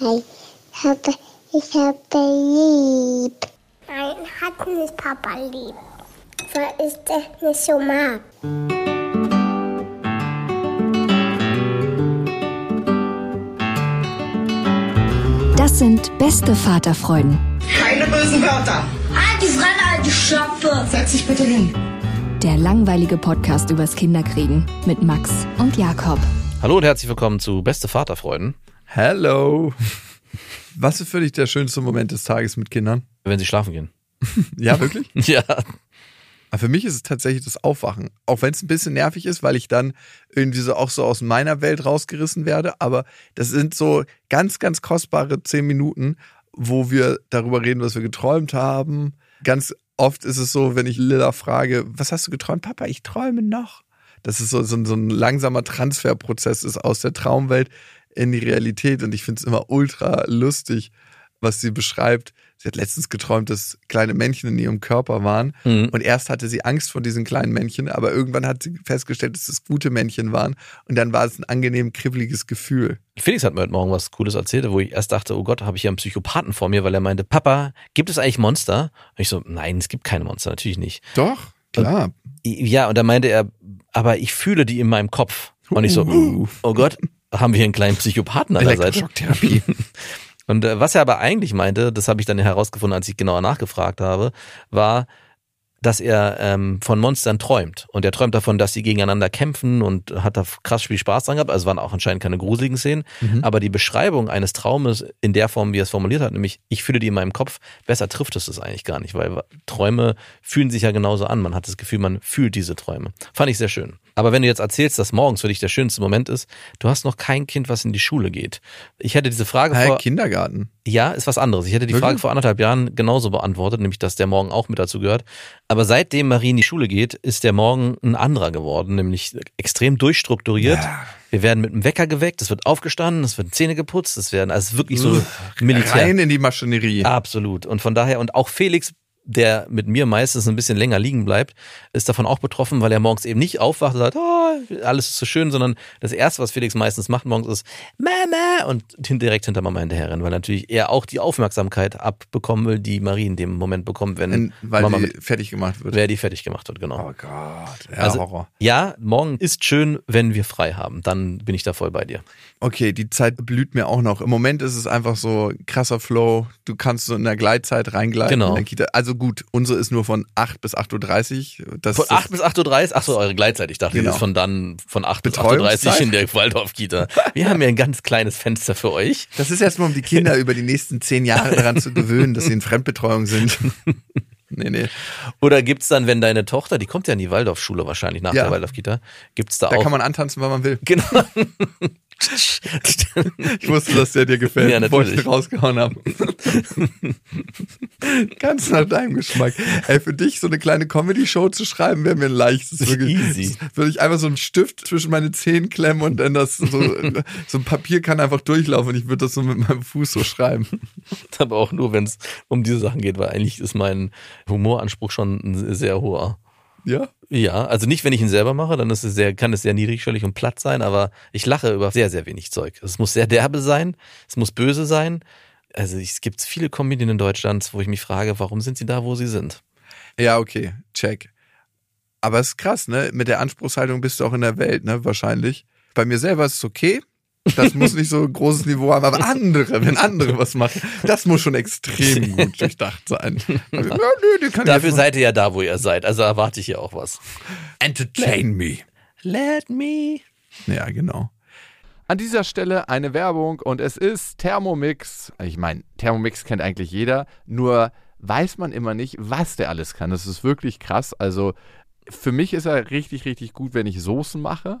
Ich habe, ich habe lieb. Nein, hat nicht Papa lieb. Weil ich das nicht so mag. Das sind beste Vaterfreuden. Keine bösen Wörter. Halt die Fremde, alte Schöpfe. Setz dich bitte hin. Der langweilige Podcast übers Kinderkriegen mit Max und Jakob. Hallo und herzlich willkommen zu Beste Vaterfreuden. Hello. Was ist für dich der schönste Moment des Tages mit Kindern? Wenn sie schlafen gehen. Ja, wirklich? Ja, Aber für mich ist es tatsächlich das Aufwachen. Auch wenn es ein bisschen nervig ist, weil ich dann irgendwie so auch so aus meiner Welt rausgerissen werde. Aber das sind so ganz, ganz kostbare zehn Minuten, wo wir darüber reden, was wir geträumt haben. Ganz oft ist es so, wenn ich Lilla frage, was hast du geträumt? Papa, ich träume noch. Das ist so, so, ein- so ein langsamer Transferprozess ist aus der Traumwelt in die Realität. Und ich finde es immer ultra lustig, was sie beschreibt. Sie hat letztens geträumt, dass kleine Männchen in ihrem Körper waren. Mhm. Und erst hatte sie Angst vor diesen kleinen Männchen, aber irgendwann hat sie festgestellt, dass es gute Männchen waren. Und dann war es ein angenehm kribbeliges Gefühl. Felix hat mir heute Morgen was Cooles erzählt, wo ich erst dachte, oh Gott, habe ich hier einen Psychopathen vor mir, weil er meinte, Papa, gibt es eigentlich Monster? Und ich so, nein, es gibt keine Monster, natürlich nicht. Doch, klar. Ja, und dann meinte er, aber ich fühle die in meinem Kopf. Und ich so, oh Gott, haben wir hier einen kleinen Psychopathen an der Seite? Und äh, was er aber eigentlich meinte, das habe ich dann herausgefunden, als ich genauer nachgefragt habe, war, dass er ähm, von Monstern träumt. Und er träumt davon, dass sie gegeneinander kämpfen und hat da krass viel Spaß dran gehabt. Also es waren auch anscheinend keine gruseligen Szenen. Aber die Beschreibung eines Traumes in der Form, wie er es formuliert hat, nämlich ich fühle die in meinem Kopf, besser trifft es das eigentlich gar nicht, weil Träume fühlen sich ja genauso an. Man hat das Gefühl, man fühlt diese Träume. Fand ich sehr schön. Aber wenn du jetzt erzählst, dass morgens für dich der schönste Moment ist, du hast noch kein Kind, was in die Schule geht. Ich hätte diese Frage Hey, vor, Kindergarten. ja, ist was anderes. Ich hätte die Wirklich? Frage vor anderthalb Jahren genauso beantwortet, nämlich, dass der Morgen auch mit dazu gehört. Aber seitdem Marie in die Schule geht, ist der Morgen ein anderer geworden, nämlich extrem durchstrukturiert. Wir werden mit dem Wecker geweckt, es wird aufgestanden, es werden Zähne geputzt, es werden, also wirklich so Militär. Rein in die Maschinerie. Absolut. Und von daher, und auch Felix, der mit mir meistens ein bisschen länger liegen bleibt, ist davon auch betroffen, weil er morgens eben nicht aufwacht und sagt, oh, alles ist so schön, sondern das Erste, was Felix meistens macht morgens ist, Mama, und direkt hinter Mama hinterherrennen, weil natürlich er auch die Aufmerksamkeit abbekommen will, die Marie in dem Moment bekommt, wenn In, weil Mama fertig gemacht wird. wer die fertig gemacht wird, genau. Oh Gott, ja, Also- Horror. Ja, morgen ist schön, wenn wir frei haben. Dann bin ich da voll bei dir. Okay, die Zeit blüht mir auch noch. Im Moment ist es einfach so krasser Flow. Du kannst so in der Gleitzeit reingleiten. Genau. in der Kita. Also gut, unsere ist nur von 8 bis 8.30 Uhr. Das Von ist das- 8 bis 8.30 Uhr, ach so, eure Gleitzeit. Ich dachte, die Genau. ist von dann von 8 bis Betreuungszeit? 8.30 Uhr in der Waldorf-Kita. Wir haben ja ein ganz kleines Fenster für euch. Das ist erstmal, um die Kinder über die nächsten zehn Jahre daran zu gewöhnen, dass sie in Fremdbetreuung sind. nee, nee. Oder gibt's dann, wenn deine Tochter, die kommt ja in die Waldorfschule wahrscheinlich nach Ja. der Waldorf-Kita, gibt's da, Da auch. kann man antanzen, wann man will. genau. Ich wusste, dass der dir gefällt, Ja, bevor ich natürlich. rausgehauen habe. Ganz nach deinem Geschmack. Ey, für dich so eine kleine Comedy-Show zu schreiben, wäre mir ein leichtes. Wirklich. Easy. Würde ich einfach so einen Stift zwischen meine Zehen klemmen und dann das so, so ein Papier kann einfach durchlaufen und ich würde das so mit meinem Fuß so schreiben. Aber auch nur, wenn es um diese Sachen geht, weil eigentlich ist mein Humoranspruch schon ein sehr hoher. Ja? Ja, also nicht, wenn ich ihn selber mache, dann ist es sehr, kann es sehr niedrigschwellig und platt sein, aber ich lache über sehr, sehr wenig Zeug. Es muss sehr derbe sein, es muss böse sein. Also es gibt viele Comedien in Deutschland, wo ich mich frage, warum sind sie da, wo sie sind? Ja, okay, check. Aber es ist krass, ne? Mit der Anspruchshaltung bist du auch in der Welt, ne? Wahrscheinlich. Bei mir selber ist es okay. Das muss nicht so ein großes Niveau haben, aber andere, wenn andere was machen, das muss schon extrem gut durchdacht sein. Also, ja, nö, die kann Dafür seid ihr ja da, wo ihr seid. Also erwarte ich hier auch was. entertain me. Let me. Ja, genau. An dieser Stelle eine Werbung und es ist Thermomix. Ich meine, Thermomix kennt eigentlich jeder, nur weiß man immer nicht, was der alles kann. Das ist wirklich krass. Also für mich ist er richtig, richtig gut, wenn ich Soßen mache.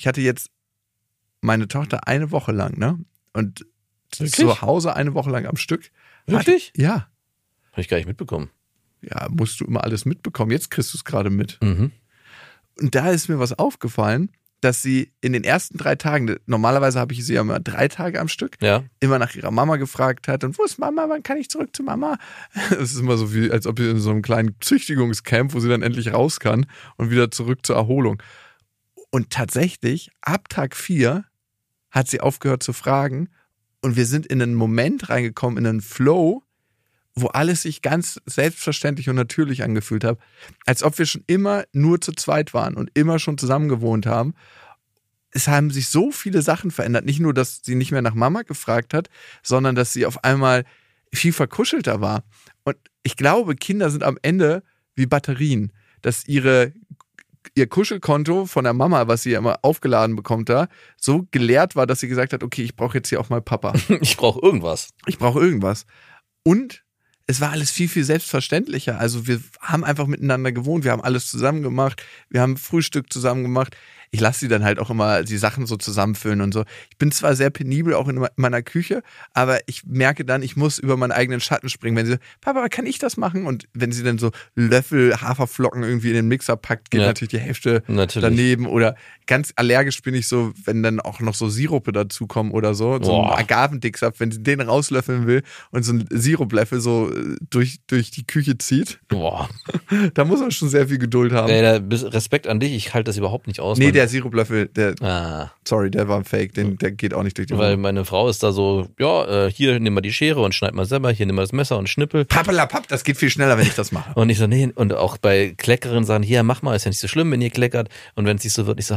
Ich hatte jetzt meine Tochter eine Woche lang, ne? Und Wirklich? zu Hause eine Woche lang am Stück. Wirklich? Hatte, ja. Habe ich gar nicht mitbekommen. Ja, musst du immer alles mitbekommen. Jetzt kriegst du es gerade mit. Mhm. Und da ist mir was aufgefallen, dass sie in den ersten drei Tagen, normalerweise habe ich sie ja immer drei Tage am Stück, Ja. immer nach ihrer Mama gefragt hat und wo ist Mama, wann kann ich zurück zu Mama? Es ist immer so wie, als ob sie in so einem kleinen Züchtigungscamp, wo sie dann endlich raus kann und wieder zurück zur Erholung. Und tatsächlich, ab Tag vier hat sie aufgehört zu fragen und wir sind in einen Moment reingekommen, in einen Flow, wo alles sich ganz selbstverständlich und natürlich angefühlt hat, als ob wir schon immer nur zu zweit waren und immer schon zusammen gewohnt haben. Es haben sich so viele Sachen verändert. Nicht nur, dass sie nicht mehr nach Mama gefragt hat, sondern dass sie auf einmal viel verkuschelter war. Und ich glaube, Kinder sind am Ende wie Batterien, dass ihre ihr Kuschelkonto von der Mama, was sie ja immer aufgeladen bekommt da, so geleert war, dass sie gesagt hat, okay, ich brauche jetzt hier auch mal Papa. Ich brauche irgendwas. Ich brauche irgendwas. Und es war alles viel, viel selbstverständlicher. Also wir haben einfach miteinander gewohnt, wir haben alles zusammen gemacht, wir haben Frühstück zusammen gemacht. Ich lasse sie dann halt auch immer die Sachen so zusammenfüllen und so. Ich bin zwar sehr penibel auch in meiner Küche, aber ich merke dann, ich muss über meinen eigenen Schatten springen. Wenn sie, Papa, kann ich das machen? Und wenn sie dann so Löffel Haferflocken irgendwie in den Mixer packt, geht Ja. natürlich die Hälfte Natürlich. daneben. Oder ganz allergisch bin ich so, wenn dann auch noch so Sirupe dazukommen oder so. So Boah. ein Agavendicksaft, wenn sie den rauslöffeln will und so ein Siruplöffel so äh, durch, durch die Küche zieht, Boah. da muss man schon sehr viel Geduld haben. Ey, Respekt an dich, ich halte das überhaupt nicht aus. nee, der Siruplöffel, der, Ah, sorry, der war fake, den, der geht auch nicht durch die weil Wohnung. meine Frau ist da so, ja, äh, hier nimm mal die Schere und schneid mal selber, hier nimm mal das Messer und schnippel. Pappelapapp, das geht viel schneller, wenn ich das mache. Und ich so, nee, und auch bei Kleckerern sagen, hier, mach mal, ist ja nicht so schlimm, wenn ihr kleckert. Und wenn es nicht so wird, ich so,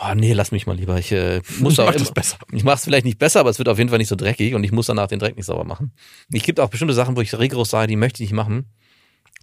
oh nee, lass mich mal lieber. Ich äh, muss auch Mach immer, besser. Ich mach's vielleicht nicht besser, aber es wird auf jeden Fall nicht so dreckig und ich muss danach den Dreck nicht sauber machen. Ich gibt auch bestimmte Sachen, wo ich rigoros sage, die möchte ich nicht machen.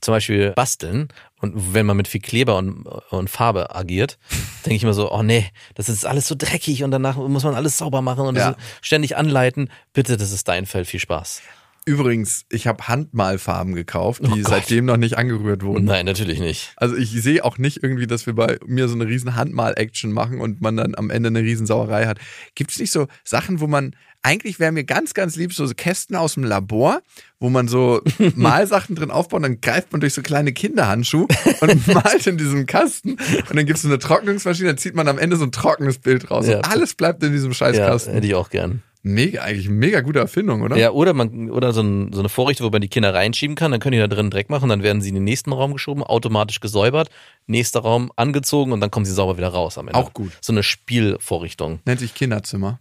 Zum Beispiel basteln. Und wenn man mit viel Kleber und, und Farbe agiert, denke ich immer so, oh nee, das ist alles so dreckig und danach muss man alles sauber machen und Ja. ständig anleiten. Bitte, das ist dein Feld. Viel Spaß. Übrigens, ich habe Handmalfarben gekauft, die Oh seitdem noch nicht angerührt wurden. Nein, natürlich nicht. Also ich sehe auch nicht irgendwie, dass wir bei mir so eine riesen Handmal-Action machen und man dann am Ende eine riesen Sauerei hat. Gibt es nicht so Sachen, wo man, eigentlich wäre mir ganz, ganz lieb, so Kästen aus dem Labor, wo man so Malsachen drin aufbaut und dann greift man durch so kleine Kinderhandschuhe und malt in diesem Kasten und dann gibt es so eine Trocknungsmaschine, dann zieht man am Ende so ein trockenes Bild raus Ja. und alles bleibt in diesem scheiß Ja, hätte ich auch gern. Mega, eigentlich eine mega gute Erfindung, oder? Ja, oder man, oder so, ein, so eine Vorrichtung, wo man die Kinder reinschieben kann, dann können die da drin Dreck machen, dann werden sie in den nächsten Raum geschoben, automatisch gesäubert, nächster Raum angezogen und dann kommen sie sauber wieder raus am Ende. Auch gut. So eine Spielvorrichtung. Nennt sich Kinderzimmer.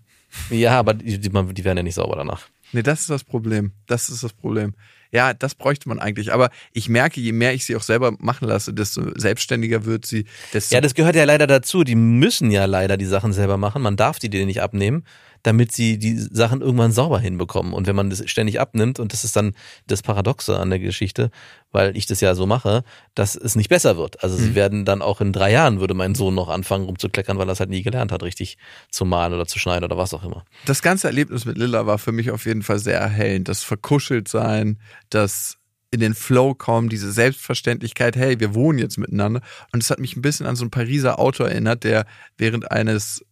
Ja, aber die, die, die werden ja nicht sauber danach. Nee, das ist das Problem. Das ist das Problem. Ja, das bräuchte man eigentlich. Aber ich merke, je mehr ich sie auch selber machen lasse, desto selbstständiger wird sie. Desto Ja, das gehört ja leider dazu. Die müssen ja leider die Sachen selber machen. Man darf die denen nicht abnehmen, damit sie die Sachen irgendwann sauber hinbekommen. Und wenn man das ständig abnimmt, und das ist dann das Paradoxe an der Geschichte, weil ich das ja so mache, dass es nicht besser wird. Also sie werden dann auch in drei Jahren, würde mein Sohn noch anfangen rumzukleckern, weil er es halt nie gelernt hat, richtig zu malen oder zu schneiden oder was auch immer. das ganze Erlebnis mit Lilla war für mich auf jeden Fall sehr erhellend. Das Verkuscheltsein, das in den Flow kommen, diese Selbstverständlichkeit, hey, wir wohnen jetzt miteinander. Und es hat mich ein bisschen an so einen Pariser Autor erinnert, der während eines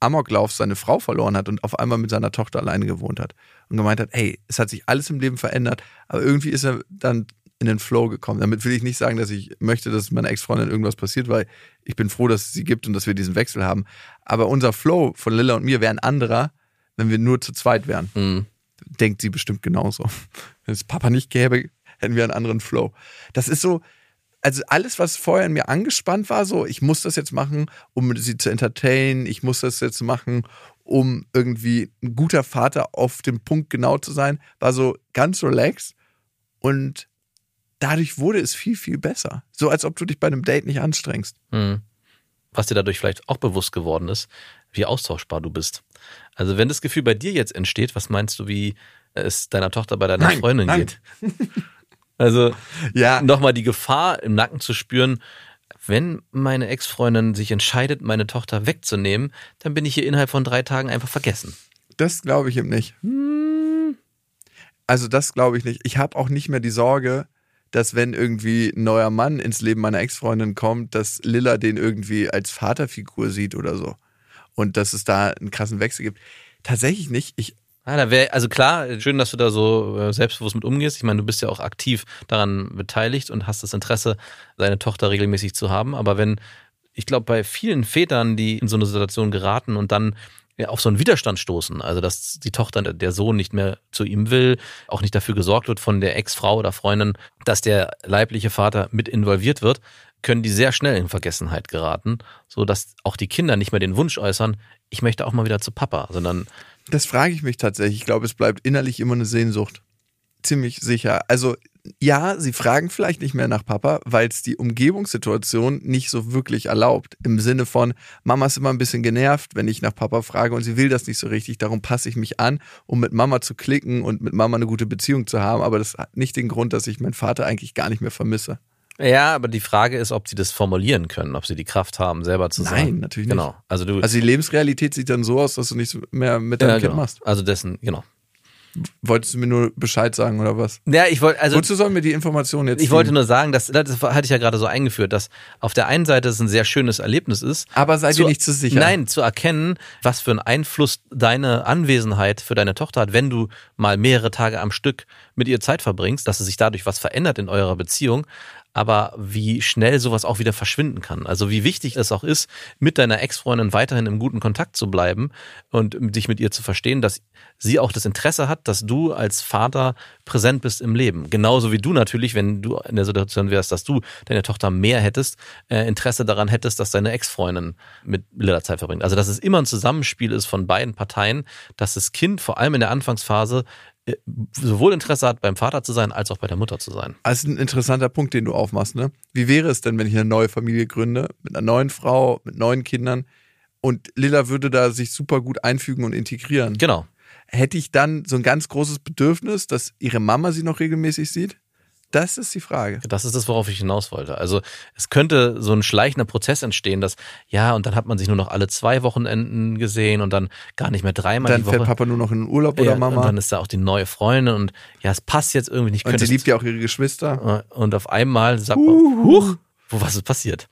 Amoklaufs seine Frau verloren hat und auf einmal mit seiner Tochter alleine gewohnt hat. Und gemeint hat, hey, es hat sich alles im Leben verändert, aber irgendwie ist er dann in den Flow gekommen. Damit will ich nicht sagen, dass ich möchte, dass meiner Ex-Freundin irgendwas passiert, weil ich bin froh, dass es sie gibt und dass wir diesen Wechsel haben. Aber unser Flow von Lilla und mir wäre ein anderer, wenn wir nur zu zweit wären. Mhm. Denkt sie bestimmt genauso. Wenn es Papa nicht gäbe, hätten wir einen anderen Flow. Das ist so, also alles, was vorher in mir angespannt war, so, ich muss das jetzt machen, um sie zu entertainen, ich muss das jetzt machen, um irgendwie ein guter Vater auf dem Punkt genau zu sein, war so ganz relaxed und dadurch wurde es viel, viel besser. So als ob du dich bei einem Date nicht anstrengst. Mhm. Was dir dadurch vielleicht auch bewusst geworden ist, wie austauschbar du bist. Also wenn das Gefühl bei dir jetzt entsteht, was meinst du, wie es deiner Tochter bei deiner Nein, Freundin nein. geht? Also Ja, nochmal die Gefahr im Nacken zu spüren, wenn meine Ex-Freundin sich entscheidet, meine Tochter wegzunehmen, dann bin ich hier innerhalb von drei Tagen einfach vergessen. das glaube ich eben nicht. Also das glaube ich nicht. Ich habe auch nicht mehr die Sorge, dass wenn irgendwie ein neuer Mann ins Leben meiner Ex-Freundin kommt, dass Lilla den irgendwie als Vaterfigur sieht oder so. Und dass es da einen krassen Wechsel gibt. Tatsächlich nicht. Ich, Ja, da wäre, also klar, schön, dass du da so äh, selbstbewusst mit umgehst. Ich meine, du bist ja auch aktiv daran beteiligt und hast das Interesse, deine Tochter regelmäßig zu haben. Aber wenn, ich glaube, bei vielen Vätern, die in so eine Situation geraten und dann ja, auf so einen Widerstand stoßen, also dass die Tochter, der Sohn nicht mehr zu ihm will, auch nicht dafür gesorgt wird von der Ex-Frau oder Freundin, dass der leibliche Vater mit involviert wird, können die sehr schnell in Vergessenheit geraten, so dass auch die Kinder nicht mehr den Wunsch äußern, ich möchte auch mal wieder zu Papa, sondern das frage ich mich tatsächlich. Ich glaube, es bleibt innerlich immer eine Sehnsucht. Ziemlich sicher. Also ja, sie fragen vielleicht nicht mehr nach Papa, weil es die Umgebungssituation nicht so wirklich erlaubt. Im Sinne von, Mama ist immer ein bisschen genervt, wenn ich nach Papa frage und sie will das nicht so richtig. Darum passe ich mich an, um mit Mama zu klicken und mit Mama eine gute Beziehung zu haben. Aber das hat nicht den Grund, dass ich meinen Vater eigentlich gar nicht mehr vermisse. Ja, aber die Frage ist, ob sie das formulieren können, ob sie die Kraft haben, selber zu sagen. Nein, natürlich nicht. Genau. Also du. Also die Lebensrealität sieht dann so aus, dass du nichts mehr mit deinem ja, Kind genau. machst. Also dessen, genau. Wolltest du mir nur Bescheid sagen oder was? Ja, ich wollte, also Wozu sollen wir die Informationen jetzt ich wollte ziehen? nur sagen, dass das hatte ich ja gerade so eingeführt, dass auf der einen Seite es ein sehr schönes Erlebnis ist. Aber seid ihr nicht zu sicher? Nein, zu erkennen, was für einen Einfluss deine Anwesenheit für deine Tochter hat, wenn du mal mehrere Tage am Stück mit ihr Zeit verbringst, dass es sich dadurch was verändert in eurer Beziehung. Aber wie schnell sowas auch wieder verschwinden kann. Also wie wichtig es auch ist, mit deiner Ex-Freundin weiterhin im guten Kontakt zu bleiben und dich mit ihr zu verstehen, dass sie auch das Interesse hat, dass du als Vater präsent bist im Leben. Genauso wie du natürlich, wenn du in der Situation wärst, dass du deine Tochter mehr hättest, äh, Interesse daran hättest, dass deine Ex-Freundin mit Lilla Zeit verbringt. Also dass es immer ein Zusammenspiel ist von beiden Parteien, dass das Kind vor allem in der Anfangsphase sowohl Interesse hat, beim Vater zu sein, als auch bei der Mutter zu sein. Das ist ein interessanter Punkt, den du aufmachst. Ne? Wie wäre es denn, wenn ich eine neue Familie gründe, mit einer neuen Frau, mit neuen Kindern und Lilla würde da sich super gut einfügen und integrieren? Genau. Hätte ich dann so ein ganz großes Bedürfnis, dass ihre Mama sie noch regelmäßig sieht? Das ist die Frage. Das ist das, worauf ich hinaus wollte. Also es könnte so ein schleichender Prozess entstehen, dass ja, und dann hat man sich nur noch alle zwei Wochenenden gesehen und dann gar nicht mehr dreimal Dann die Woche. fährt Papa nur noch in den Urlaub oder ja, Mama. Und dann ist da auch die neue Freundin und ja, es passt jetzt irgendwie nicht. Und sie liebt ja auch ihre Geschwister. Und auf einmal sagt man, huch, wo was ist passiert?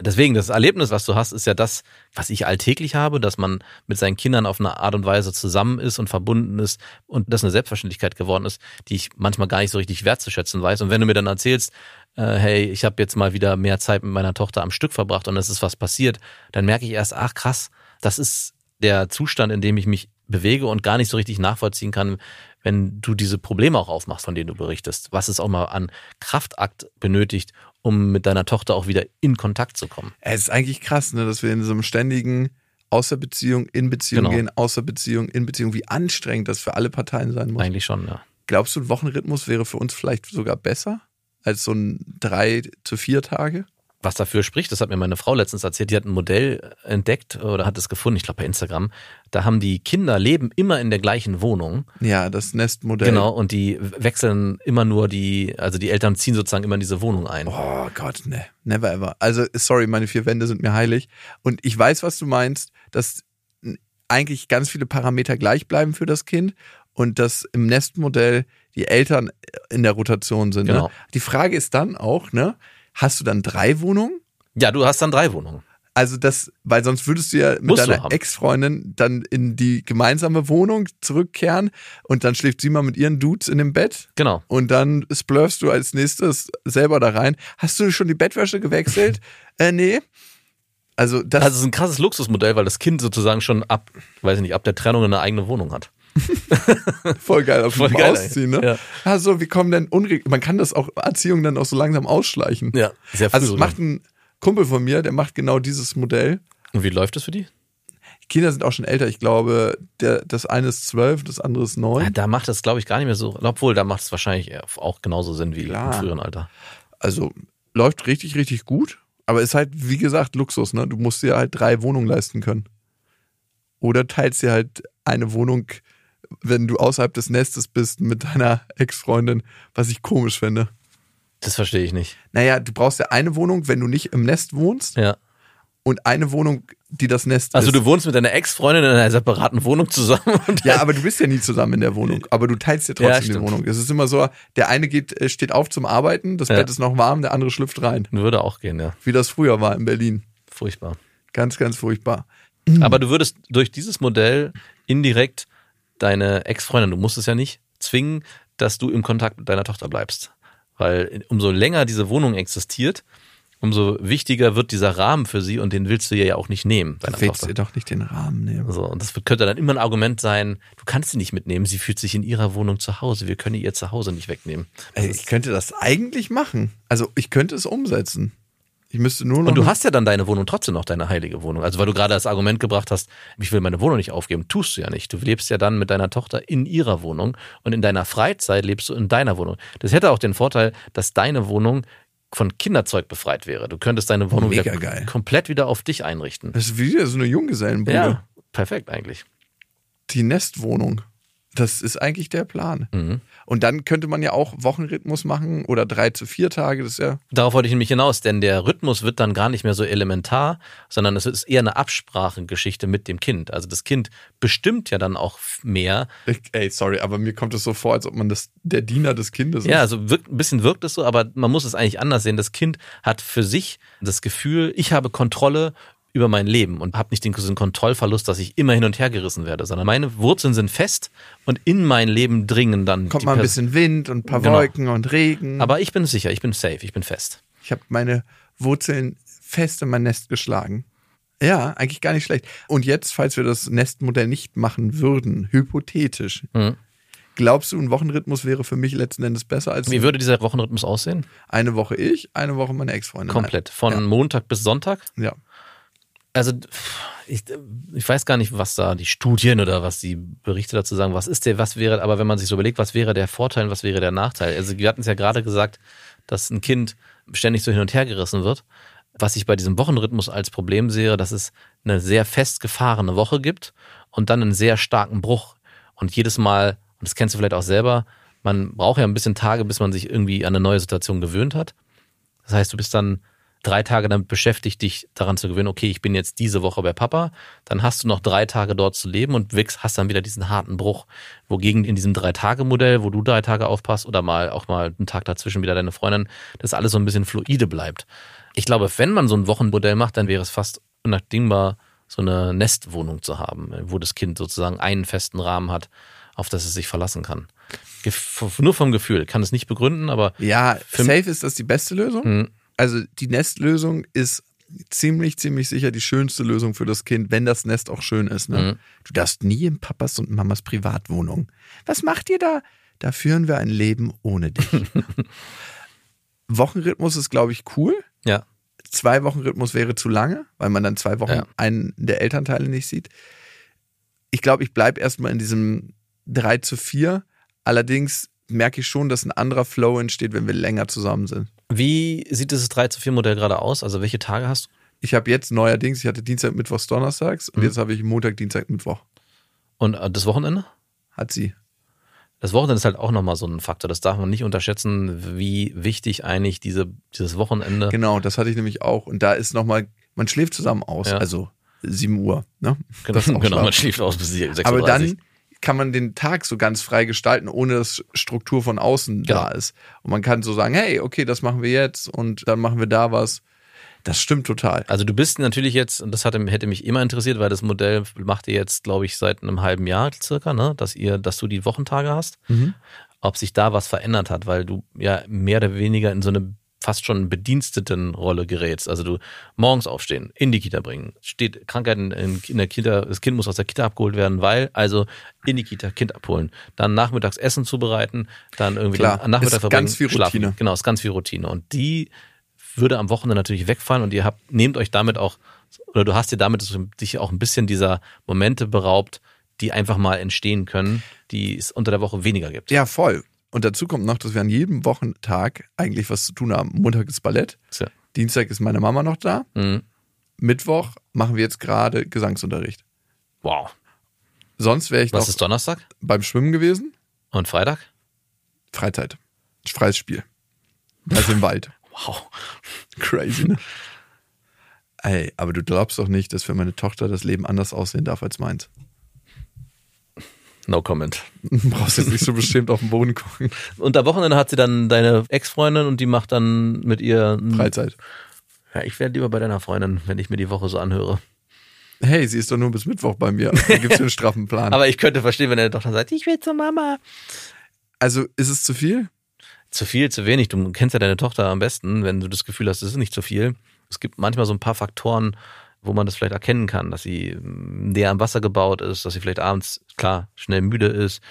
Deswegen, das Erlebnis, was du hast, ist ja das, was ich alltäglich habe, dass man mit seinen Kindern auf eine Art und Weise zusammen ist und verbunden ist und das eine Selbstverständlichkeit geworden ist, die ich manchmal gar nicht so richtig wertzuschätzen weiß. Und wenn du mir dann erzählst, äh, hey, ich habe jetzt mal wieder mehr Zeit mit meiner Tochter am Stück verbracht und es ist was passiert, dann merke ich erst, ach krass, das ist der Zustand, in dem ich mich bewege und gar nicht so richtig nachvollziehen kann, wenn du diese Probleme auch aufmachst, von denen du berichtest, was es auch mal an Kraftakt benötigt, um mit deiner Tochter auch wieder in Kontakt zu kommen. Es ist eigentlich krass, ne, dass wir in so einem ständigen außer Beziehung, in Beziehung Genau. gehen, außer Beziehung, in Beziehung, wie anstrengend das für alle Parteien sein muss. Eigentlich schon, ja. Glaubst du, ein Wochenrhythmus wäre für uns vielleicht sogar besser als so ein drei zu vier Tage? Was dafür spricht, das hat mir meine Frau letztens erzählt, die hat ein Modell entdeckt oder hat es gefunden, ich glaube bei Instagram. Da haben die Kinder leben immer in der gleichen Wohnung. Ja, das Nestmodell. Genau, und die wechseln immer nur die, also die Eltern ziehen sozusagen immer in diese Wohnung ein. Oh Gott, ne, never ever. Also, sorry, meine vier Wände sind mir heilig. Und ich weiß, was du meinst, dass eigentlich ganz viele Parameter gleich bleiben für das Kind und dass im Nestmodell die Eltern in der Rotation sind. Genau. Ne? Die Frage ist dann auch, ne, hast du dann drei Wohnungen? Ja, du hast dann drei Wohnungen. Also das, weil sonst würdest du ja mit Musst deiner. Ex-Freundin dann in die gemeinsame Wohnung zurückkehren und dann schläft sie mal mit ihren Dudes in dem Bett Genau. und dann splurfst du als nächstes selber da rein. Hast du schon die Bettwäsche gewechselt? äh, nee. Also das, Also es ist ein krasses Luxusmodell, weil das Kind sozusagen schon ab, weiß ich nicht, ab der Trennung eine eigene Wohnung hat. voll geil auf voll dem geil, Ausziehen, ne? ja. Also, wie kommen denn unreg Man kann das auch Erziehung dann auch so langsam ausschleichen. Ja, sehr früh Also, es macht ein Kumpel von mir, der macht genau dieses Modell. Und wie läuft das für die? Kinder sind auch schon älter. Ich glaube, der, das eine ist zwölf, das andere ist Ja, neun. da macht das, glaube ich, gar nicht mehr so. Obwohl, da macht es wahrscheinlich auch genauso Sinn wie Klar. im früheren Alter. Also, läuft richtig, richtig gut. Aber ist halt, wie gesagt, Luxus, ne? Du musst dir halt drei Wohnungen leisten können. Oder teilst dir halt eine Wohnung, wenn du außerhalb des Nestes bist, mit deiner Ex-Freundin, was ich komisch finde. Das verstehe ich nicht. Naja, du brauchst ja eine Wohnung, wenn du nicht im Nest wohnst Ja. und eine Wohnung, die das Nest Also ist. du wohnst mit deiner Ex-Freundin in einer separaten Wohnung zusammen und ja, aber du bist ja nie zusammen in der Wohnung. Aber du teilst dir Ja, trotzdem die stimmt. Wohnung. Es ist immer so, der eine geht, äh, steht auf zum Arbeiten, das Ja. Bett ist noch warm, der andere schlüpft rein. würde auch gehen, ja. Wie das früher war in Berlin. Furchtbar. Ganz, ganz furchtbar. Aber du würdest durch dieses Modell indirekt deine Ex-Freundin, du musst es ja nicht, zwingen, dass du im Kontakt mit deiner Tochter bleibst. Weil umso länger diese Wohnung existiert, umso wichtiger wird dieser Rahmen für sie und den willst du ihr ja auch nicht nehmen, Du willst Tochter. dir doch nicht den Rahmen nehmen. So, und das könnte dann immer ein Argument sein, du kannst sie nicht mitnehmen, sie fühlt sich in ihrer Wohnung zu Hause, wir können ihr zu Hause nicht wegnehmen. Ey, ich könnte das eigentlich machen. Also ich könnte es umsetzen. Ich müsste nur noch. Und du hast ja dann deine Wohnung trotzdem noch, deine heilige Wohnung. Also weil du gerade das Argument gebracht hast, ich will meine Wohnung nicht aufgeben, tust du ja nicht. Du lebst ja dann mit deiner Tochter in ihrer Wohnung und in deiner Freizeit lebst du in deiner Wohnung. Das hätte auch den Vorteil, dass deine Wohnung von Kinderzeug befreit wäre. Du könntest deine Wohnung Mega wieder geil. komplett wieder auf dich einrichten. das ist wieder so eine Junggesellenbude. Ja, perfekt eigentlich. Die Nestwohnung. Das ist eigentlich der Plan. Mhm. Und dann könnte man ja auch Wochenrhythmus machen oder drei zu vier Tage. Das ist ja. Darauf wollte ich nämlich hinaus, denn der Rhythmus wird dann gar nicht mehr so elementar, sondern es ist eher eine Absprachengeschichte mit dem Kind. Also das Kind bestimmt ja dann auch mehr, Ich, ey, sorry, aber mir kommt es so vor, als ob man das der Diener des Kindes Ja, ist. also wirkt, ein bisschen wirkt es so, aber man muss es eigentlich anders sehen. Das Kind hat für sich das Gefühl, ich habe Kontrolle über mein Leben und habe nicht den diesen Kontrollverlust, dass ich immer hin und her gerissen werde, sondern meine Wurzeln sind fest und in mein Leben dringen dann Kommt mal ein bisschen Wind und ein paar Genau. Wolken und Regen. Aber ich bin sicher, ich bin safe, ich bin fest. Ich habe meine Wurzeln fest in mein Nest geschlagen. Ja, eigentlich gar nicht schlecht. Und jetzt, falls wir das Nestmodell nicht machen würden, hypothetisch, Mhm. glaubst du, ein Wochenrhythmus wäre für mich letzten Endes besser als Wie würde dieser Wochenrhythmus aussehen? eine Woche ich, eine Woche meine Ex-Freundin? Komplett. Von Ja. Montag bis Sonntag? Ja. Also ich, ich weiß gar nicht, was da die Studien oder was die Berichte dazu sagen. Was ist der, was wäre, aber wenn man sich so überlegt, was wäre der Vorteil und was wäre der Nachteil? Also wir hatten es ja gerade gesagt, dass ein Kind ständig so hin und her gerissen wird. Was ich bei diesem Wochenrhythmus als Problem sehe, dass es eine sehr festgefahrene Woche gibt und dann einen sehr starken Bruch. Und jedes Mal, und das kennst du vielleicht auch selber, man braucht ja ein bisschen Tage, bis man sich irgendwie an eine neue Situation gewöhnt hat. Das heißt, du bist dann drei Tage damit beschäftigt, dich daran zu gewöhnen, okay, ich bin jetzt diese Woche bei Papa, dann hast du noch drei Tage dort zu leben und wächst, hast dann wieder diesen harten Bruch. Wogegen in diesem Drei-Tage-Modell, wo du drei Tage aufpasst oder mal auch mal einen Tag dazwischen wieder deine Freundin, das alles so ein bisschen fluide bleibt. Ich glaube, wenn man so ein Wochenmodell macht, dann wäre es fast unabdingbar, so eine Nestwohnung zu haben, wo das Kind sozusagen einen festen Rahmen hat, auf das es sich verlassen kann. Gef nur vom Gefühl, kann es nicht begründen, aber Ja, Für- safe ist das die beste Lösung. Also die Nestlösung ist ziemlich, ziemlich sicher die schönste Lösung für das Kind, wenn das Nest auch schön ist. Ne? Mhm. Du darfst nie in Papas und Mamas Privatwohnung. Was macht ihr da? Da führen wir ein Leben ohne dich. Wochenrhythmus ist, glaube ich, cool. ja, Zwei Wochen Rhythmus wäre zu lange, weil man dann zwei Wochen Ja. einen der Elternteile nicht sieht. Ich glaube, ich bleibe erstmal in diesem 3 zu 4. Allerdings merke ich schon, dass ein anderer Flow entsteht, wenn wir länger zusammen sind. Wie sieht dieses 3 zu 4 Modell gerade aus? Also welche Tage hast du? Ich habe jetzt neuerdings, ich hatte Dienstag, Mittwochs, Donnerstags und Mhm. jetzt habe ich Montag, Dienstag, Mittwoch. Und äh, das Wochenende? Hat sie. Das Wochenende ist halt auch nochmal so ein Faktor. Das darf man nicht unterschätzen, wie wichtig eigentlich diese, dieses Wochenende. Genau, das hatte ich nämlich auch. Und da ist nochmal, man schläft zusammen aus, Ja. also 7 Uhr. Ne? Genau, genau man schläft aus bis 6.30 Aber Uhr. dann kann man den Tag so ganz frei gestalten, ohne dass Struktur von außen Genau. da ist. Und man kann so sagen, hey, okay, das machen wir jetzt und dann machen wir da was. Das stimmt total. Also du bist natürlich jetzt, und das hatte, hätte mich immer interessiert, weil das Modell macht ihr jetzt, glaube ich, seit einem halben Jahr circa, ne, dass ihr, dass du die Wochentage hast. Ob sich da was verändert hat, weil du ja mehr oder weniger in so eine fast schon bediensteten Rolle gerätst. Also du morgens aufstehen, in die Kita bringen, steht Krankheiten in, in der Kita, das Kind muss aus der Kita abgeholt werden, weil, also in die Kita, Kind abholen, dann nachmittags Essen zubereiten, dann irgendwie Klar, den Nachmittag ist verbringen, ganz viel schlafen. Routine. Genau, ist ganz viel Routine. Und die würde am Wochenende natürlich wegfallen und ihr habt, nehmt euch damit auch, oder du hast dir damit dich auch ein bisschen dieser Momente beraubt, die einfach mal entstehen können, die es unter der Woche weniger gibt. Ja, voll. Und dazu kommt noch, dass wir an jedem Wochentag eigentlich was zu tun haben. Montag ist Ballett, So. Dienstag ist meine Mama noch da, Mhm. Mittwoch machen wir jetzt gerade Gesangsunterricht. Wow. Sonst wäre ich Was noch ist Donnerstag beim Schwimmen gewesen. und Freitag? Freizeit. Freies Spiel. Also im Wald. Wow. Crazy, ne? Ey, aber du glaubst doch nicht, dass für meine Tochter das Leben anders aussehen darf als meins. No comment. Du brauchst jetzt nicht so bestimmt auf den Boden gucken. Unter Wochenende hat sie dann deine Ex-Freundin und die macht dann mit ihr. Freizeit. Ja, ich wäre lieber bei deiner Freundin, wenn ich mir die Woche so anhöre. Hey, sie ist doch nur bis Mittwoch bei mir. Da gibt's einen straffen Plan. Aber ich könnte verstehen, wenn deine Tochter sagt, ich will zur Mama. also, ist es zu viel? Zu viel, zu wenig. Du kennst ja deine Tochter am besten, wenn du das Gefühl hast, es ist nicht zu viel. Es gibt manchmal so ein paar Faktoren, wo man das vielleicht erkennen kann, dass sie mm, näher am Wasser gebaut ist, dass sie vielleicht abends, klar, schnell müde ist,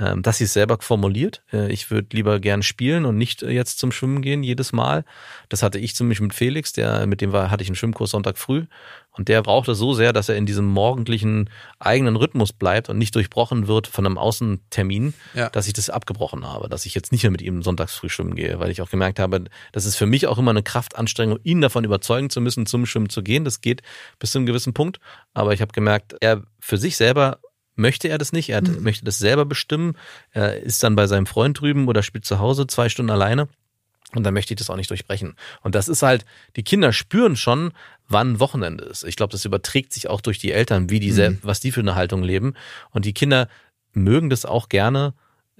ähm, dass sie es selber formuliert. Äh, Ich würde lieber gern spielen und nicht äh, jetzt zum Schwimmen gehen jedes Mal. Das hatte ich ziemlich mit Felix, der mit dem war, hatte ich einen Schwimmkurs Sonntag früh und der brauchte so sehr, dass er in diesem morgendlichen eigenen Rhythmus bleibt und nicht durchbrochen wird von einem Außentermin, Ja. dass ich das abgebrochen habe, dass ich jetzt nicht mehr mit ihm sonntags früh schwimmen gehe, weil ich auch gemerkt habe, das ist für mich auch immer eine Kraftanstrengung, ihn davon überzeugen zu müssen, zum Schwimmen zu gehen. Das geht bis zu einem gewissen Punkt, aber ich habe gemerkt, er für sich selber möchte er das nicht, er hat, möchte das selber bestimmen, er ist dann bei seinem Freund drüben oder spielt zu Hause zwei Stunden alleine. Und dann möchte ich das auch nicht durchbrechen. Und das ist halt, die Kinder spüren schon, wann Wochenende ist. Ich glaube, das überträgt sich auch durch die Eltern, wie die, sel- was die für eine Haltung leben. Und die Kinder mögen das auch gerne,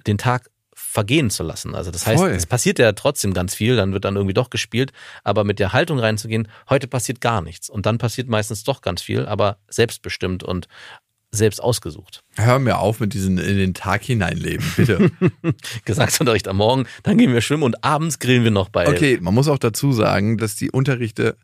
den Tag vergehen zu lassen. Also das heißt, Voll. es passiert ja trotzdem ganz viel, dann wird dann irgendwie doch gespielt, aber mit der Haltung reinzugehen, heute passiert gar nichts. Und dann passiert meistens doch ganz viel, aber selbstbestimmt und selbst ausgesucht. Hör mir auf mit diesen in den Tag hineinleben, bitte. Gesangsunterricht am Morgen, dann gehen wir schwimmen und abends grillen wir noch bei. Okay, man muss auch dazu sagen, dass die Unterrichte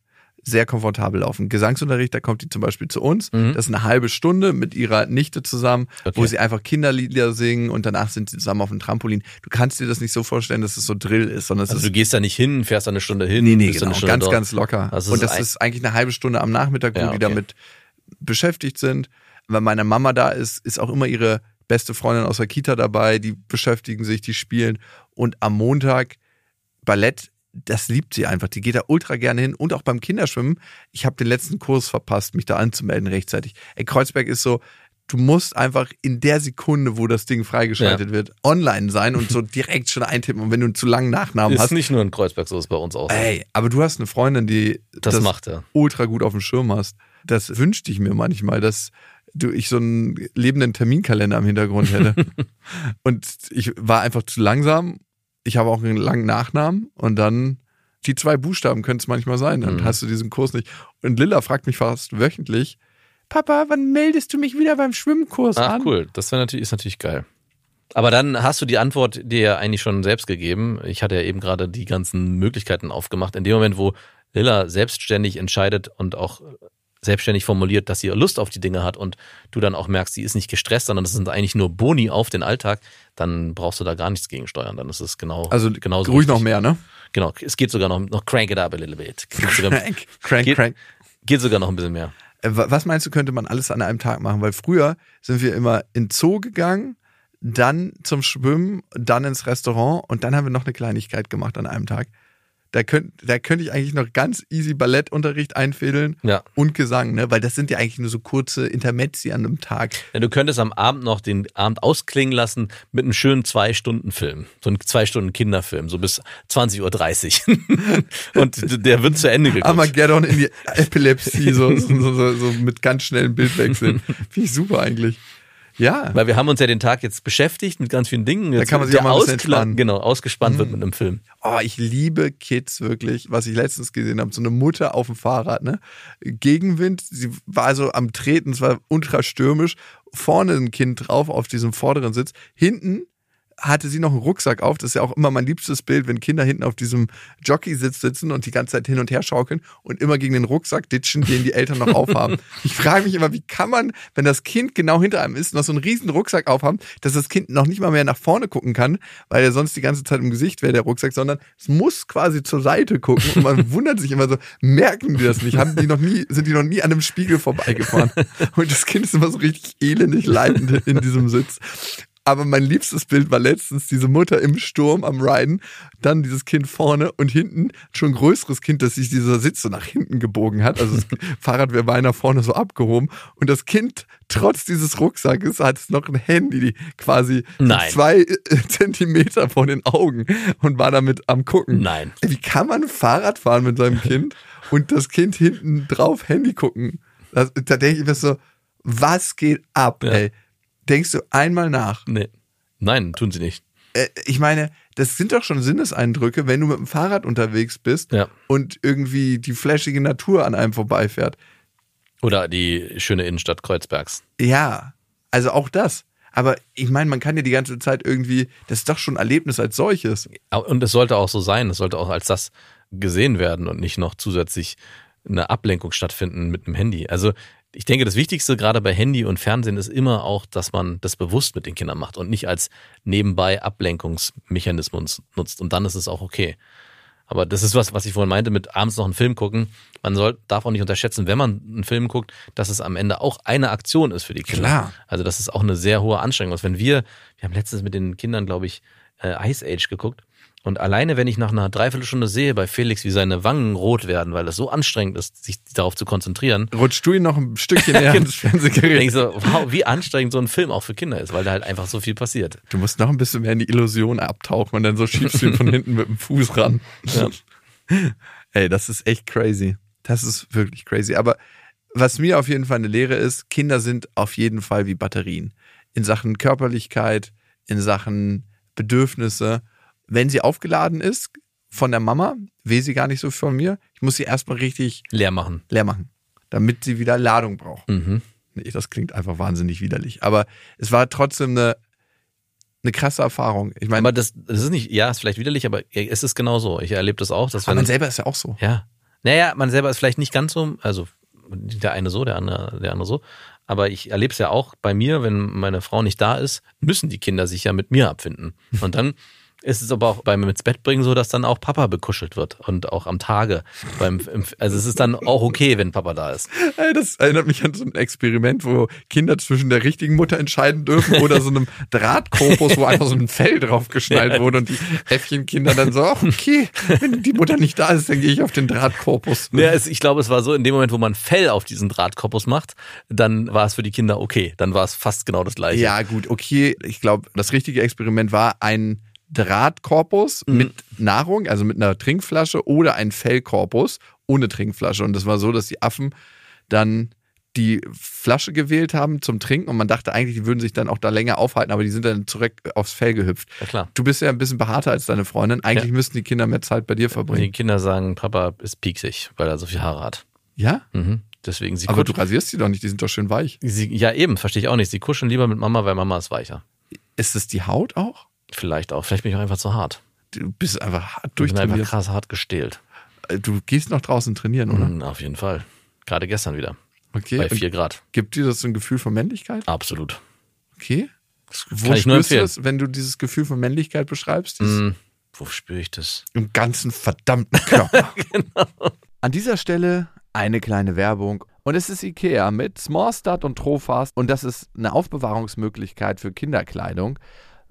sehr komfortabel laufen. Gesangsunterricht, da kommt die zum Beispiel zu uns. Das ist eine halbe Stunde mit ihrer Nichte zusammen, Okay. wo sie einfach Kinderlieder singen und danach sind sie zusammen auf dem Trampolin. Du kannst dir das nicht so vorstellen, dass es so Drill ist, sondern es Also ist du gehst da nicht hin, fährst da eine Stunde hin, Nee, nee, genau. eine Stunde Ganz, dort. ganz locker. Also und das ist eigentlich eine halbe Stunde am Nachmittag, wo Ja, die okay. damit beschäftigt sind. Wenn meine Mama da ist, ist auch immer ihre beste Freundin aus der Kita dabei. Die beschäftigen sich, die spielen. Und am Montag Ballett, das liebt sie einfach. Die geht da ultra gerne hin. Und auch beim Kinderschwimmen. Ich habe den letzten Kurs verpasst, mich da anzumelden rechtzeitig. Ey, Kreuzberg ist so, du musst einfach in der Sekunde, wo das Ding freigeschaltet wird, online sein und so direkt schon eintippen. Und wenn du einen zu langen Nachnamen Ist hast, nicht nur in Kreuzberg so, ist bei uns auch. Ey, aber du hast eine Freundin, die Das macht er. ultra gut auf dem Schirm hast. Das wünschte ich mir manchmal, dass du ich so einen lebenden Terminkalender im Hintergrund hätte. und ich war einfach zu langsam. Ich habe auch einen langen Nachnamen und dann die zwei Buchstaben können es manchmal sein. Dann Mhm. hast du diesen Kurs nicht. Und Lilla fragt mich fast wöchentlich, Papa, wann meldest du mich wieder beim Schwimmkurs Ach an? cool, das natürlich, ist natürlich geil. Aber dann hast du die Antwort dir ja eigentlich schon selbst gegeben. Ich hatte ja eben gerade die ganzen Möglichkeiten aufgemacht. In dem Moment, wo Lilla selbstständig entscheidet und auch selbstständig formuliert, dass sie Lust auf die Dinge hat und du dann auch merkst, sie ist nicht gestresst, sondern es sind eigentlich nur Boni auf den Alltag, dann brauchst du da gar nichts gegen steuern. Dann ist es genau Also genauso ruhig richtig. noch mehr, ne? Genau, es geht sogar noch, noch crank it up a little bit. Geht sogar, Crank, crank, geht, crank. geht sogar noch ein bisschen mehr. Äh, wa- Was meinst du, könnte man alles an einem Tag machen? Weil früher sind wir immer in Zoo gegangen, dann zum Schwimmen, dann ins Restaurant und dann haben wir noch eine Kleinigkeit gemacht an einem Tag. Da könnte da könnte ich eigentlich noch ganz easy Ballettunterricht einfädeln Ja. und Gesang, ne? Weil das sind ja eigentlich nur so kurze Intermezzi an einem Tag. Ja, du könntest am Abend noch den Abend ausklingen lassen mit einem schönen Zwei-Stunden-Film. So ein Zwei-Stunden-Kinderfilm, so bis 20.30 Uhr. Und der wird zu Ende geguckt. Armageddon in die Epilepsie, so, so, so, so, so mit ganz schnellen Bildwechseln. Finde ich super eigentlich. Ja. Weil wir haben uns ja den Tag jetzt beschäftigt mit ganz vielen Dingen. Jetzt kann man sich auch mal ein bisschen entspannen. Mhm. Genau, ausgespannt wird mit einem Film. Oh, ich liebe Kids wirklich, was ich letztens gesehen habe. So eine Mutter auf dem Fahrrad, ne? Gegenwind, sie war also am Treten, es war ultra stürmisch. Vorne ein Kind drauf auf diesem vorderen Sitz. Hinten hatte sie noch einen Rucksack auf. Das ist ja auch immer mein liebstes Bild, wenn Kinder hinten auf diesem Jockey-Sitz sitzen und die ganze Zeit hin und her schaukeln und immer gegen den Rucksack ditchen, den die Eltern noch aufhaben. Ich frage mich immer, wie kann man, wenn das Kind genau hinter einem ist, noch so einen riesen Rucksack aufhaben, dass das Kind noch nicht mal mehr nach vorne gucken kann, weil er sonst die ganze Zeit im Gesicht wäre, der Rucksack, sondern es muss quasi zur Seite gucken und man wundert sich immer so, merken die das nicht? Haben die noch nie, sind die noch nie an einem Spiegel vorbeigefahren? Und das Kind ist immer so richtig elendig leidend in diesem Sitz. Aber mein liebstes Bild war letztens diese Mutter im Sturm am Riden, dann dieses Kind vorne und hinten schon ein größeres Kind, das sich dieser Sitz so nach hinten gebogen hat. Also das Fahrrad wäre beinahe vorne so abgehoben. Und das Kind, trotz dieses Rucksackes, hat es noch ein Handy quasi Nein. zwei äh, Zentimeter vor den Augen und war damit am Gucken. Nein. Wie kann man Fahrrad fahren mit seinem Kind und das Kind hinten drauf Handy gucken? Das, da denke ich mir so, was geht ab, Ja. ey? Denkst du einmal nach? Nee. Nein, tun sie nicht. Äh, ich meine, das sind doch schon Sinneseindrücke, wenn du mit dem Fahrrad unterwegs bist Ja. und irgendwie die flashige Natur an einem vorbeifährt. Oder die schöne Innenstadt Kreuzbergs. Ja, also auch das. Aber ich meine, man kann ja die ganze Zeit irgendwie, das ist doch schon ein Erlebnis als solches. Und es sollte auch so sein, es sollte auch als das gesehen werden und nicht noch zusätzlich eine Ablenkung stattfinden mit einem Handy. Also ich denke, das Wichtigste gerade bei Handy und Fernsehen ist immer auch, dass man das bewusst mit den Kindern macht und nicht als nebenbei Ablenkungsmechanismus nutzt. Und dann ist es auch okay. Aber das ist was, was ich vorhin meinte, mit abends noch einen Film gucken. Man soll, darf auch nicht unterschätzen, wenn man einen Film guckt, dass es am Ende auch eine Aktion ist für die Kinder. Klar. Also das ist auch eine sehr hohe Anstrengung. ist. Wenn wir, wir haben letztens mit den Kindern, glaube ich, äh, Ice Age geguckt. Und alleine, wenn ich nach einer Dreiviertelstunde sehe bei Felix, wie seine Wangen rot werden, weil das so anstrengend ist, sich darauf zu konzentrieren, Rutschst du ihn noch ein Stückchen näher ans Fernsehgerät? denke ich so, wow, wie anstrengend so ein Film auch für Kinder ist, weil da halt einfach so viel passiert. Du musst noch ein bisschen mehr in die Illusion abtauchen und dann so schiebst du ihn von hinten mit dem Fuß ran. Ja. Ey, das ist echt crazy. Das ist wirklich crazy. Aber was mir auf jeden Fall eine Lehre ist, Kinder sind auf jeden Fall wie Batterien. In Sachen Körperlichkeit, in Sachen Bedürfnisse. Wenn sie aufgeladen ist von der Mama, will sie gar nicht so von mir. Ich muss sie erstmal richtig Leer machen. leer machen, damit sie wieder Ladung braucht. Mhm. Nee, das klingt einfach wahnsinnig widerlich. Aber es war trotzdem eine, eine krasse Erfahrung. Ich meine, Aber das, das ist nicht, ja, ist vielleicht widerlich, aber es ist genau so. Ich erlebe das auch, dass aber man selber ist ja auch so. ja, naja, man selber ist vielleicht nicht ganz so, also der eine so, der andere, der andere so. Aber ich erlebe es ja auch bei mir, wenn meine Frau nicht da ist, müssen die Kinder sich ja mit mir abfinden. Und dann ist es aber auch beim ins Bett bringen so, dass dann auch Papa bekuschelt wird und auch am Tage. Beim, im- also es ist dann auch okay, wenn Papa da ist. Das erinnert mich an so ein Experiment, wo Kinder zwischen der richtigen Mutter entscheiden dürfen oder so einem Drahtkorpus, wo einfach so ein Fell draufgeschnallt wurde und die Äffchenkinder dann so, ach, okay, wenn die Mutter nicht da ist, dann gehe ich auf den Drahtkorpus. Ja, es, ich glaube, es war so, in dem Moment, wo man Fell auf diesen Drahtkorpus macht, dann war es für die Kinder okay. Dann war es fast genau das gleiche. Ja, gut, okay. Ich glaube, das richtige Experiment war ein Drahtkorpus mit Nahrung, also mit einer Trinkflasche oder ein Fellkorpus ohne Trinkflasche. Und das war so, dass die Affen dann die Flasche gewählt haben zum Trinken und man dachte eigentlich, die würden sich dann auch da länger aufhalten, aber die sind dann zurück aufs Fell gehüpft. Ja, klar. Du bist ja ein bisschen behaarter als deine Freundin. Eigentlich Ja. müssten die Kinder mehr Zeit bei dir Die verbringen. Kinder sagen, Papa ist pieksig, weil er so viel Haare hat. Ja? Mhm. Deswegen sie Aber du rasierst die doch nicht, die sind doch schön weich. Sie, ja, eben, verstehe ich auch nicht. Sie kuscheln lieber mit Mama, weil Mama ist weicher. Ist es die Haut auch? Vielleicht auch. Vielleicht bin ich auch einfach zu hart. Du bist einfach hart Ich bin einfach krass hart gestählt. Du gehst noch draußen trainieren, oder? Mhm, auf jeden Fall. Gerade gestern wieder. Okay. Bei Und vier Grad. Gibt dir das so ein Gefühl von Männlichkeit? Absolut. Okay. Das Wo kann ich nur spürst du empfehlen. das, wenn du dieses Gefühl von Männlichkeit beschreibst? Mhm. Wo spüre ich das? Im ganzen verdammten Körper. An dieser Stelle eine kleine Werbung. Und es ist IKEA mit Smallstart und Trofast. Und das ist eine Aufbewahrungsmöglichkeit für Kinderkleidung,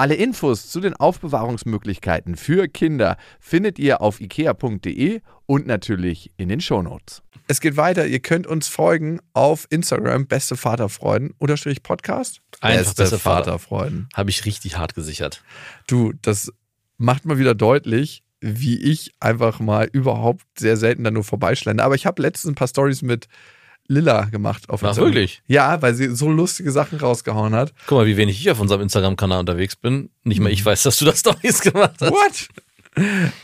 Alle Infos zu den Aufbewahrungsmöglichkeiten für Kinder findet ihr auf ikea.de und natürlich in den Shownotes. Es geht weiter. Ihr könnt uns folgen auf Instagram, beste Vaterfreuden, unterstrich Podcast. Einfach beste Vater. Vaterfreuden. Habe ich richtig hart gesichert. Du, das macht mal wieder deutlich, wie ich einfach mal überhaupt sehr selten da nur vorbeischlende. Aber ich habe letztens ein paar Stories mit Lilla gemacht auf Ach, Instagram. wirklich? Ja, weil sie so lustige Sachen rausgehauen hat. Guck mal, wie wenig ich auf unserem Instagram-Kanal unterwegs bin. Nicht mal ich weiß, dass du das Stories gemacht hast. What?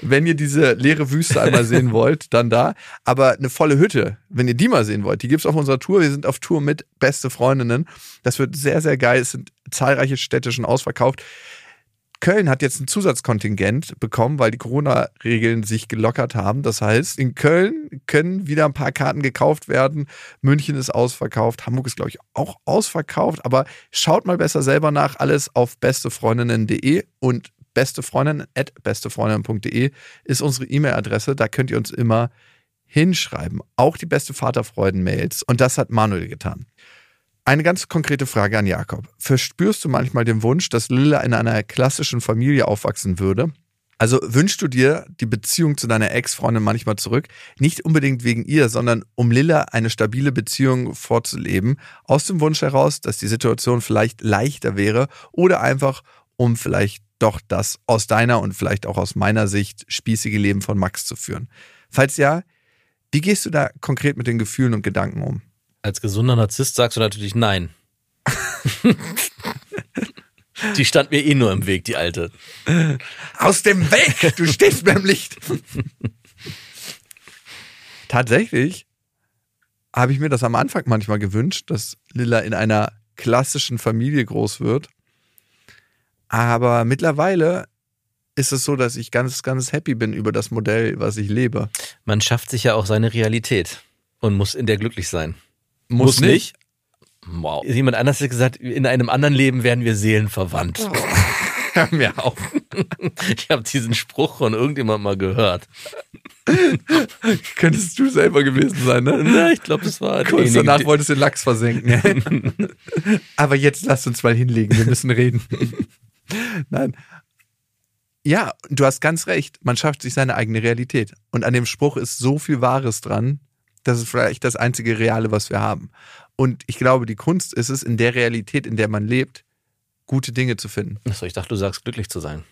Wenn ihr diese leere Wüste einmal sehen wollt, dann da. Aber eine volle Hütte, wenn ihr die mal sehen wollt, die gibt's auf unserer Tour. Wir sind auf Tour mit beste Freundinnen. Das wird sehr, sehr geil. Es sind zahlreiche Städte schon ausverkauft. Köln hat jetzt ein Zusatzkontingent bekommen, weil die Corona-Regeln sich gelockert haben. Das heißt, in Köln können wieder ein paar Karten gekauft werden. München ist ausverkauft. Hamburg ist, glaube ich, auch ausverkauft. Aber schaut mal besser selber nach. Alles auf bestefreundinnen.de und bestefreundinnen bestefreundinnen.de ist unsere E-Mail-Adresse. Da könnt ihr uns immer hinschreiben. Auch die beste Vaterfreuden-Mails. Und das hat Manuel getan. Eine ganz konkrete Frage an Jakob. Verspürst du manchmal den Wunsch, dass Lilla in einer klassischen Familie aufwachsen würde? Also wünschst du dir die Beziehung zu deiner Ex-Freundin manchmal zurück? Nicht unbedingt wegen ihr, sondern um Lilla eine stabile Beziehung vorzuleben. Aus dem Wunsch heraus, dass die Situation vielleicht leichter wäre oder einfach um vielleicht doch das aus deiner und vielleicht auch aus meiner Sicht spießige Leben von Max zu führen. Falls ja, wie gehst du da konkret mit den Gefühlen und Gedanken um? Als gesunder Narzisst sagst du natürlich nein. die stand mir eh nur im Weg, die alte. Aus dem Weg! Du stehst mir im Licht! Tatsächlich habe ich mir das am Anfang manchmal gewünscht, dass Lilla in einer klassischen Familie groß wird. Aber mittlerweile ist es so, dass ich ganz, ganz happy bin über das Modell, was ich lebe. Man schafft sich ja auch seine Realität und muss in der glücklich sein. Muss nicht. Wow. Jemand anders hat gesagt, in einem anderen Leben werden wir seelenverwandt. Hör mir auf. Ich habe diesen Spruch von irgendjemand mal gehört. Könntest du selber gewesen sein, ne? Na, ich glaube, das war Kurz derjenige, danach wolltest du den Lachs versenken. Aber jetzt lass uns mal hinlegen, wir müssen reden. Nein. Ja, du hast ganz recht. Man schafft sich seine eigene Realität. Und an dem Spruch ist so viel Wahres dran. Das ist vielleicht das einzige Reale, was wir haben. Und ich glaube, die Kunst ist es, in der Realität, in der man lebt, gute Dinge zu finden. Achso, ich dachte, du sagst glücklich zu sein.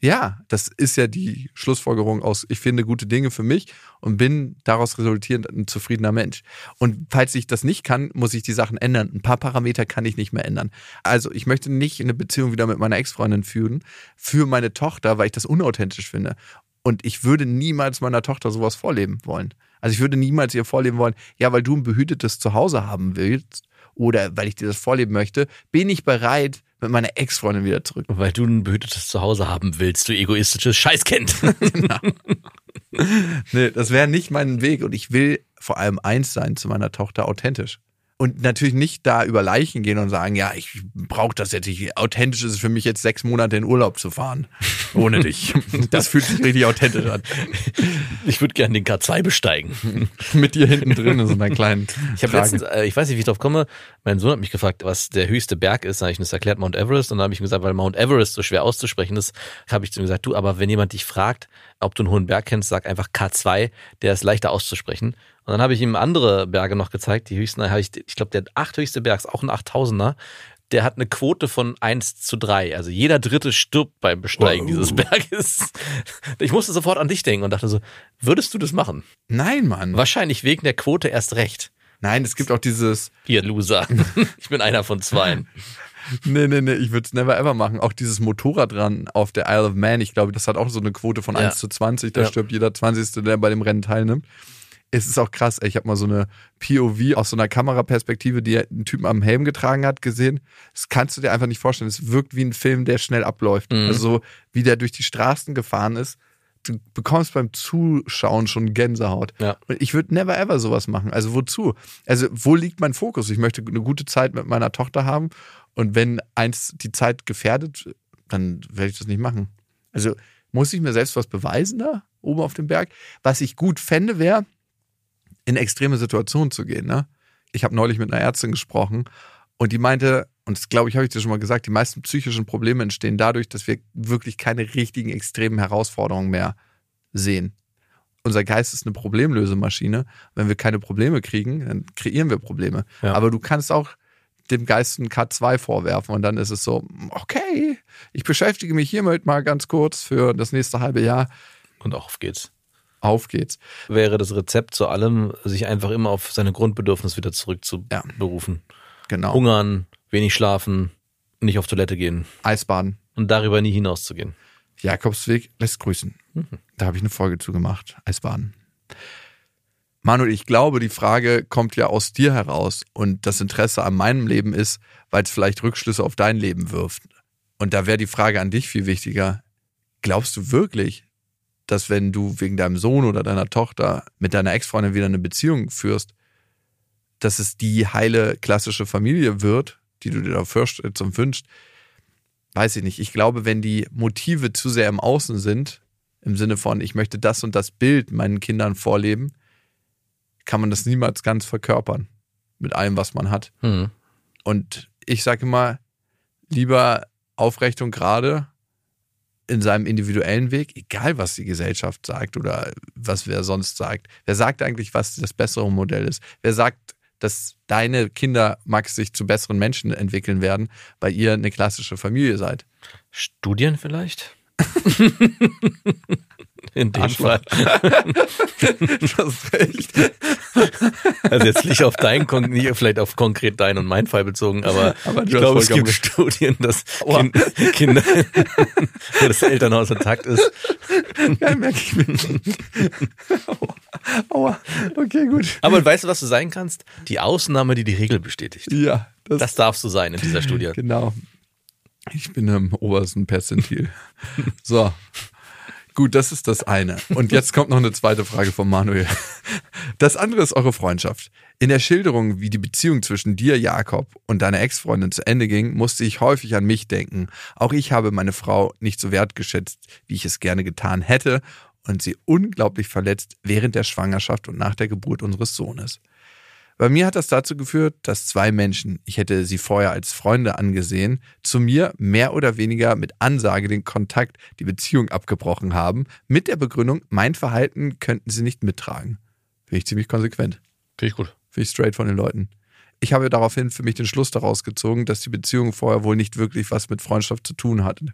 Ja, das ist ja die Schlussfolgerung aus, ich finde gute Dinge für mich und bin daraus resultierend ein zufriedener Mensch. Und falls ich das nicht kann, muss ich die Sachen ändern. Ein paar Parameter kann ich nicht mehr ändern. Also ich möchte nicht eine Beziehung wieder mit meiner Ex-Freundin führen für meine Tochter, weil ich das unauthentisch finde. Und ich würde niemals meiner Tochter sowas vorleben wollen. Also ich würde niemals ihr vorleben wollen, ja, weil du ein behütetes Zuhause haben willst oder weil ich dir das vorleben möchte, bin ich bereit, mit meiner Ex-Freundin wieder zurück. Weil du ein behütetes Zuhause haben willst, du egoistisches Scheißkind. Nee, das wäre nicht mein Weg und ich will vor allem eins sein zu meiner Tochter authentisch. Und natürlich nicht da über Leichen gehen und sagen, ja, ich brauche das jetzt nicht. Authentisch ist es für mich jetzt sechs Monate in Urlaub zu fahren. Ohne dich. Das fühlt sich richtig authentisch an. Ich würde gerne den K2 besteigen. Mit dir hinten drin in so einer kleinen Ich habe letztens, äh, ich weiß nicht, wie ich drauf komme, mein Sohn hat mich gefragt, was der höchste Berg ist. Dann habe ich ihm das erklärt, Mount Everest. Und dann habe ich ihm gesagt, weil Mount Everest so schwer auszusprechen ist, habe ich zu ihm gesagt, du, aber wenn jemand dich fragt, ob du einen hohen Berg kennst, sag einfach K2, der ist leichter auszusprechen. Und dann habe ich ihm andere Berge noch gezeigt. Die höchsten, habe ich, ich glaube, der achthöchste Berg ist auch ein 8000er. Der hat eine Quote von 1 zu 3. Also jeder Dritte stirbt beim Besteigen Wow. dieses Berges. Ich musste sofort an dich denken und dachte so, würdest du das machen? Nein, Mann. Wahrscheinlich wegen der Quote erst recht. Nein, es gibt auch dieses, Hier, Loser. Ich bin einer von zweien. nee, nee, nee, ich würde es never ever machen. Auch dieses Motorradrennen auf der Isle of Man, ich glaube, das hat auch so eine Quote von Ja. 1 zu 20, da Ja. stirbt jeder 20. der bei dem Rennen teilnimmt. Es ist auch krass, ey. ich habe mal so eine POV aus so einer Kameraperspektive, die einen Typen am Helm getragen hat, gesehen. Das kannst du dir einfach nicht vorstellen. Es wirkt wie ein Film, der schnell abläuft. Mhm. Also so, wie der durch die Straßen gefahren ist. Du bekommst beim Zuschauen schon Gänsehaut. Ja. Und ich würde never ever sowas machen. Also wozu? Also wo liegt mein Fokus? Ich möchte eine gute Zeit mit meiner Tochter haben. Und wenn eins die Zeit gefährdet, dann werde ich das nicht machen. Also muss ich mir selbst was beweisen da oben auf dem Berg? Was ich gut fände, wäre, in extreme Situationen zu gehen. Ne? Ich habe neulich mit einer Ärztin gesprochen und die meinte, und das glaube ich, habe ich dir schon mal gesagt, die meisten psychischen Probleme entstehen dadurch, dass wir wirklich keine richtigen extremen Herausforderungen mehr sehen. Unser Geist ist eine Problemlösemaschine. Wenn wir keine Probleme kriegen, dann kreieren wir Probleme. Ja. Aber du kannst auch dem Geist ein K2 vorwerfen und dann ist es so, okay, ich beschäftige mich hiermit mal ganz kurz für das nächste halbe Jahr. Und auf geht's. Auf geht's. Wäre das Rezept zu allem, sich einfach immer auf seine Grundbedürfnisse wieder zurückzuberufen. Genau. Hungern, wenig schlafen, nicht auf Toilette gehen Eisbaden. und darüber nie hinauszugehen. Jakobsweg lässt grüßen. Da habe ich eine Folge zu gemacht. Eisbaden. Manuel, ich glaube, die Frage kommt ja aus dir heraus und das Interesse an meinem Leben ist, weil es vielleicht Rückschlüsse auf dein Leben wirft. Und da wäre die Frage an dich viel wichtiger. Glaubst du wirklich, dass wenn du wegen deinem Sohn oder deiner Tochter mit deiner Ex-Freundin wieder eine Beziehung führst, dass es die heile klassische Familie wird, die du dir da vorstellst und wünschst? Weiß ich nicht. Ich glaube, wenn die Motive zu sehr im Außen sind, im Sinne von, ich möchte das und das Bild meinen Kindern vorleben, kann man das niemals ganz verkörpern mit allem, was man hat. Hm. Und ich sage immer, lieber aufrecht und gerade in seinem individuellen Weg, egal was die Gesellschaft sagt oder was wer sonst sagt. Wer sagt eigentlich, was das bessere Modell ist? Wer sagt, dass deine Kinder, Max, sich zu besseren Menschen entwickeln werden, weil ihr eine klassische Familie seid? Studien vielleicht? In dem Arschloch. Fall. Du hast recht. Also jetzt nicht auf deinen, kon- nicht vielleicht auf konkret deinen und meinen Fall bezogen, aber, Aber ich glaube, es gibt. Studien, dass kind, Kinder, wo das Elternhaus intakt ist, Ja, merke ich mir. Aua. Aua. Okay, gut. Aber weißt du, was du sein kannst? Die Ausnahme, die die Regel bestätigt. Ja, das, Das darfst du sein in dieser Studie. genau. Ich bin im obersten Perzentil. So. Gut, das ist das eine. Und jetzt kommt noch eine zweite Frage von Manuel. Das andere ist eure Freundschaft. In der Schilderung, wie die Beziehung zwischen dir, Jakob, und deiner Ex-Freundin zu Ende ging, musste ich häufig an mich denken. Auch ich habe meine Frau nicht so wertgeschätzt, wie ich es gerne getan hätte und sie unglaublich verletzt während der Schwangerschaft und nach der Geburt unseres Sohnes. Bei mir hat das dazu geführt, dass zwei Menschen, ich hätte sie vorher als Freunde angesehen, zu mir mehr oder weniger mit Ansage den Kontakt, die Beziehung abgebrochen haben, mit der Begründung, mein Verhalten könnten sie nicht mittragen. Finde ich ziemlich konsequent. Finde ich gut. Finde ich straight von den Leuten. Ich habe daraufhin für mich den Schluss daraus gezogen, dass die Beziehung vorher wohl nicht wirklich was mit Freundschaft zu tun hatte.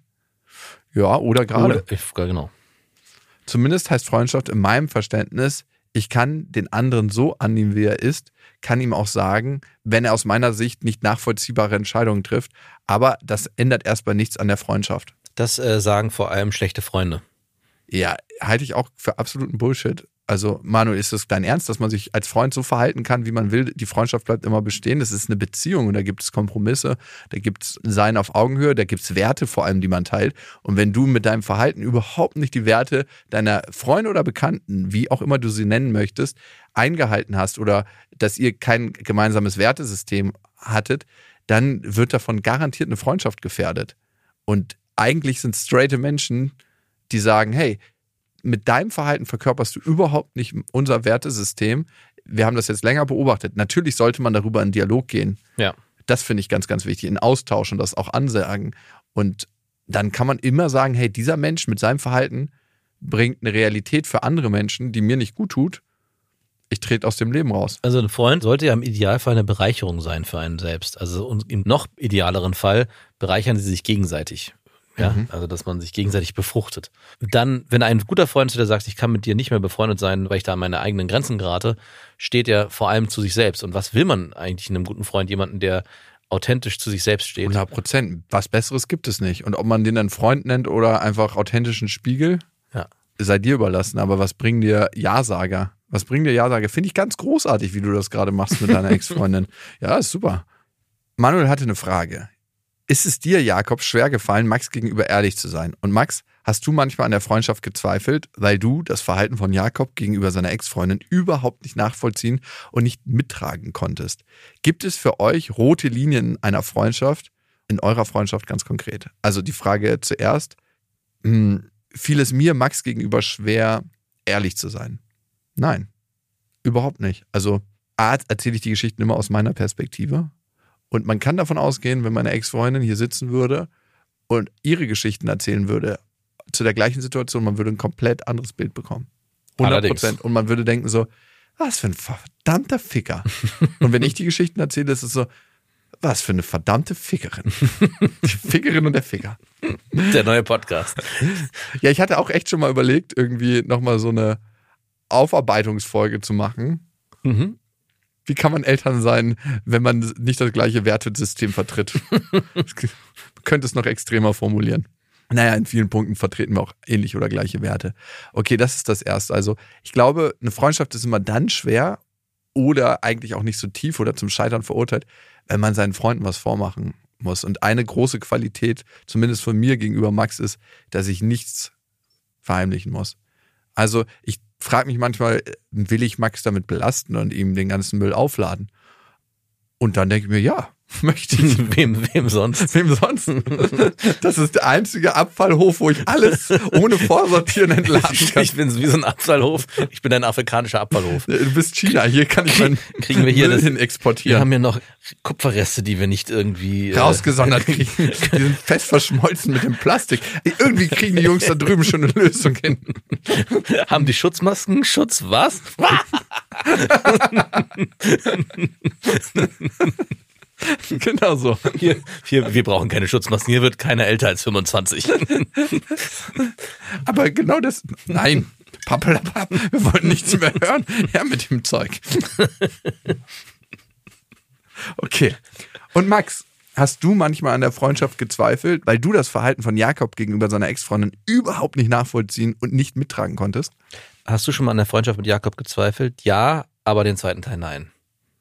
Ja, oder gerade. Oder, ich, genau. Zumindest heißt Freundschaft in meinem Verständnis, ich kann den anderen so annehmen, wie er ist, kann ihm auch sagen, wenn er aus meiner Sicht nicht nachvollziehbare Entscheidungen trifft, aber das ändert erstmal nichts an der Freundschaft. Das äh, sagen vor allem schlechte Freunde. Ja, halte ich auch für absoluten Bullshit. Also, Manuel, ist das dein Ernst, dass man sich als Freund so verhalten kann, wie man will? Die Freundschaft bleibt immer bestehen. Das ist eine Beziehung und da gibt es Kompromisse, da gibt es Sein auf Augenhöhe, da gibt es Werte vor allem, die man teilt. Und wenn du mit deinem Verhalten überhaupt nicht die Werte deiner Freunde oder Bekannten, wie auch immer du sie nennen möchtest, eingehalten hast oder dass ihr kein gemeinsames Wertesystem hattet, dann wird davon garantiert eine Freundschaft gefährdet. Und eigentlich sind straighte Menschen, die sagen, hey, mit deinem Verhalten verkörperst du überhaupt nicht unser Wertesystem. Wir haben das jetzt länger beobachtet. Natürlich sollte man darüber in Dialog gehen. Ja. Das finde ich ganz, ganz wichtig. In Austausch und das auch ansagen. Und dann kann man immer sagen, hey, dieser Mensch mit seinem Verhalten bringt eine Realität für andere Menschen, die mir nicht gut tut. Ich trete aus dem Leben raus. Also ein Freund sollte ja im Idealfall eine Bereicherung sein für einen selbst. Also im noch idealeren Fall bereichern sie sich gegenseitig. Ja, Mhm. also dass man sich gegenseitig befruchtet. Dann, wenn ein guter Freund zu dir sagt, ich kann mit dir nicht mehr befreundet sein, weil ich da an meine eigenen Grenzen gerate, steht er vor allem zu sich selbst. Und was will man eigentlich in einem guten Freund? Jemanden, der authentisch zu sich selbst steht. 100 Prozent. Was Besseres gibt es nicht. Und ob man den dann Freund nennt oder einfach authentischen Spiegel, Ja. sei dir überlassen. Aber was bringen dir Ja-Sager? Was bringen dir Ja-Sager? Finde ich ganz großartig, wie du das gerade machst mit deiner Ex-Freundin. ja, ist super. Manuel hatte eine Frage. Ist es dir, Jakob, schwer gefallen, Max gegenüber ehrlich zu sein? Und Max, hast du manchmal an der Freundschaft gezweifelt, weil du das Verhalten von Jakob gegenüber seiner Ex-Freundin überhaupt nicht nachvollziehen und nicht mittragen konntest? Gibt es für euch rote Linien einer Freundschaft, in eurer Freundschaft ganz konkret? Also die Frage zuerst, hm, fiel es mir, Max gegenüber schwer, ehrlich zu sein? Nein, überhaupt nicht. Also A, erzähle ich die Geschichten immer aus meiner Perspektive. Und man kann davon ausgehen, wenn meine Ex-Freundin hier sitzen würde und ihre Geschichten erzählen würde zu der gleichen Situation, man würde ein komplett anderes Bild bekommen. 100 Allerdings. Prozent. Und man würde denken so, was für ein verdammter Ficker. und wenn ich die Geschichten erzähle, ist es so, was für eine verdammte Fickerin. Die Fickerin und der Ficker. Der neue Podcast. Ja, ich hatte auch echt schon mal überlegt, irgendwie nochmal so eine Aufarbeitungsfolge zu machen. Mhm. Wie kann man Eltern sein, wenn man nicht das gleiche Wertesystem vertritt? Könnte es noch extremer formulieren. Naja, in vielen Punkten vertreten wir auch ähnliche oder gleiche Werte. Okay, das ist das Erste. Also ich glaube, eine Freundschaft ist immer dann schwer oder eigentlich auch nicht so tief oder zum Scheitern verurteilt, wenn man seinen Freunden was vormachen muss. Und eine große Qualität, zumindest von mir gegenüber Max, ist, dass ich nichts verheimlichen muss. Also ich frage mich manchmal, will ich Max damit belasten und ihm den ganzen Müll aufladen? Und dann denke ich mir, ja, möchte ich. wem, wem sonst? Wem sonst? Das ist der einzige Abfallhof, wo ich alles ohne Vorsortieren entladen kann. Ich bin wie so ein Abfallhof. Ich bin ein afrikanischer Abfallhof. Du bist China, hier kann ich meinen Kriegen wir hier Müll das- hin Wir exportieren. haben hier noch Kupferreste, die wir nicht irgendwie äh, rausgesondert kriegen. Die sind fest verschmolzen mit dem Plastik. Irgendwie kriegen die Jungs da drüben schon eine Lösung hin. Haben die Schutzmasken Schutz? Was? Genau so. Hier, hier, wir brauchen keine Schutzmasken. Hier wird keiner älter als 25. Aber genau das. Nein. Pappelapapp, wir wollten nichts mehr hören. Ja, mit dem Zeug. Okay. Und Max, hast du manchmal an der Freundschaft gezweifelt, weil du das Verhalten von Jakob gegenüber seiner Ex-Freundin überhaupt nicht nachvollziehen und nicht mittragen konntest? Hast du schon mal an der Freundschaft mit Jakob gezweifelt? Ja, aber den zweiten Teil nein.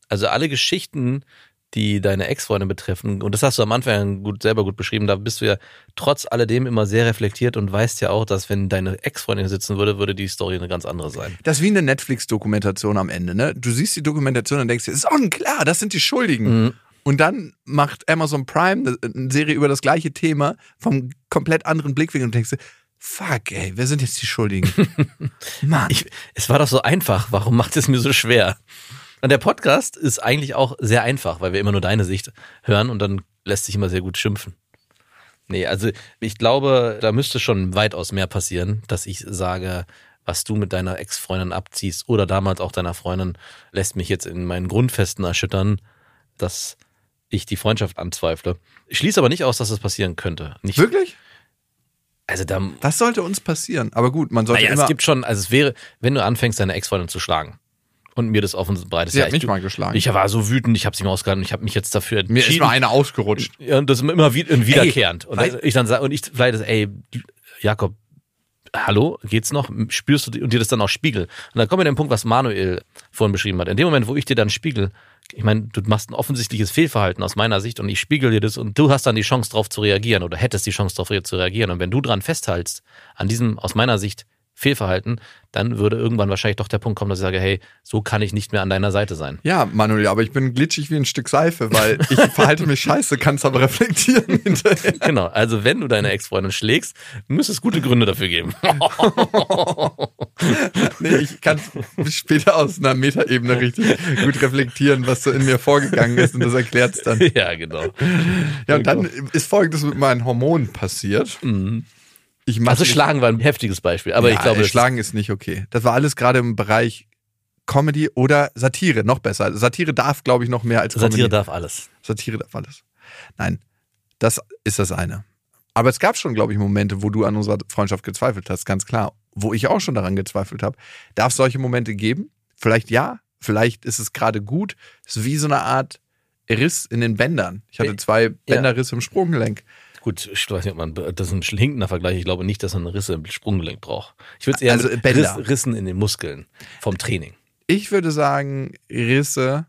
Also alle Geschichten, die deine Ex-Freundin betreffen, und das hast du am Anfang gut, selber gut beschrieben, da bist du ja trotz alledem immer sehr reflektiert und weißt ja auch, dass wenn deine Ex-Freundin sitzen würde, würde die Story eine ganz andere sein. Das ist wie eine Netflix-Dokumentation am Ende, ne? Du siehst die Dokumentation und denkst dir, ist sonnenklar, das sind die Schuldigen. Mhm. Und dann macht Amazon Prime eine- eine Serie über das gleiche Thema vom komplett anderen Blickwinkel und denkst dir, fuck, ey, wer sind jetzt die Schuldigen? Mann. Ich, es war doch so einfach. Warum macht es mir so schwer? Und der Podcast ist eigentlich auch sehr einfach, weil wir immer nur deine Sicht hören und dann lässt sich immer sehr gut schimpfen. Nee, also ich glaube, da müsste schon weitaus mehr passieren, dass ich sage, was du mit deiner Ex-Freundin abziehst oder damals auch deiner Freundin, lässt mich jetzt in meinen Grundfesten erschüttern, dass ich die Freundschaft anzweifle. Ich schließe aber nicht aus, dass das passieren könnte. Nicht, Wirklich? Also da, Das sollte uns passieren. Aber gut, man sollte naja, immer. es gibt schon, also es wäre, wenn du anfängst, deine Ex-Freundin zu schlagen und mir das offen breites Sie hat ich- mich mal geschlagen. Ich war so wütend, ich habe sie mal ausgehalten, ich habe mich jetzt dafür mir ist entschieden. mal eine ausgerutscht. Ja, und das ist immer wieder, wiederkehrend. und weißt- ich dann sage, und ich vielleicht, das, ey, Jakob, hallo, geht's noch? Spürst du und dir das dann auch spiegel? Und dann kommen wir an den Punkt, was Manuel vorhin beschrieben hat. In dem Moment, wo ich dir dann spiegel, ich meine, du machst ein offensichtliches Fehlverhalten aus meiner Sicht und ich spiegel dir das und du hast dann die Chance drauf zu reagieren oder hättest die Chance drauf zu reagieren. Und wenn du dran festhältst, an diesem aus meiner Sicht Fehlverhalten, dann würde irgendwann wahrscheinlich doch der Punkt kommen, dass ich sage, hey, so kann ich nicht mehr an deiner Seite sein. Ja, Manuel, aber ich bin glitschig wie ein Stück Seife, weil ich verhalte mich scheiße, kann's aber reflektieren hinterher. Genau, also wenn du deine Ex-Freundin schlägst, müsste es gute Gründe dafür geben. Nee, ich kann später aus einer Metaebene richtig gut reflektieren, was so in mir vorgegangen ist und das erklärt's dann. ja, genau. Ja, und dann ist folgendes mit meinen Hormonen passiert. Mache Also Schlagen war ein heftiges Beispiel, aber ja, ich glaube, ey, das Schlagen ist nicht okay. Das war alles gerade im Bereich Comedy oder Satire, noch besser. Satire darf, glaube ich, noch mehr als Comedy. Satire darf alles. Satire darf alles. Nein, das ist das eine. Aber es gab schon, glaube ich, Momente, wo du an unserer Freundschaft gezweifelt hast, ganz klar. Wo ich auch schon daran gezweifelt habe. Darf es solche Momente geben? Vielleicht ja, vielleicht ist es gerade gut. Es ist wie so eine Art Riss in den Bändern. Ich hatte zwei Bänderrisse im Sprunggelenk. Gut, ich weiß nicht, ob man das ist ein hinkender Vergleich. Ich glaube nicht, dass man Risse im Sprunggelenk braucht. Ich würde es eher Also. Riss, Rissen in den Muskeln vom Training. Ich würde sagen, Risse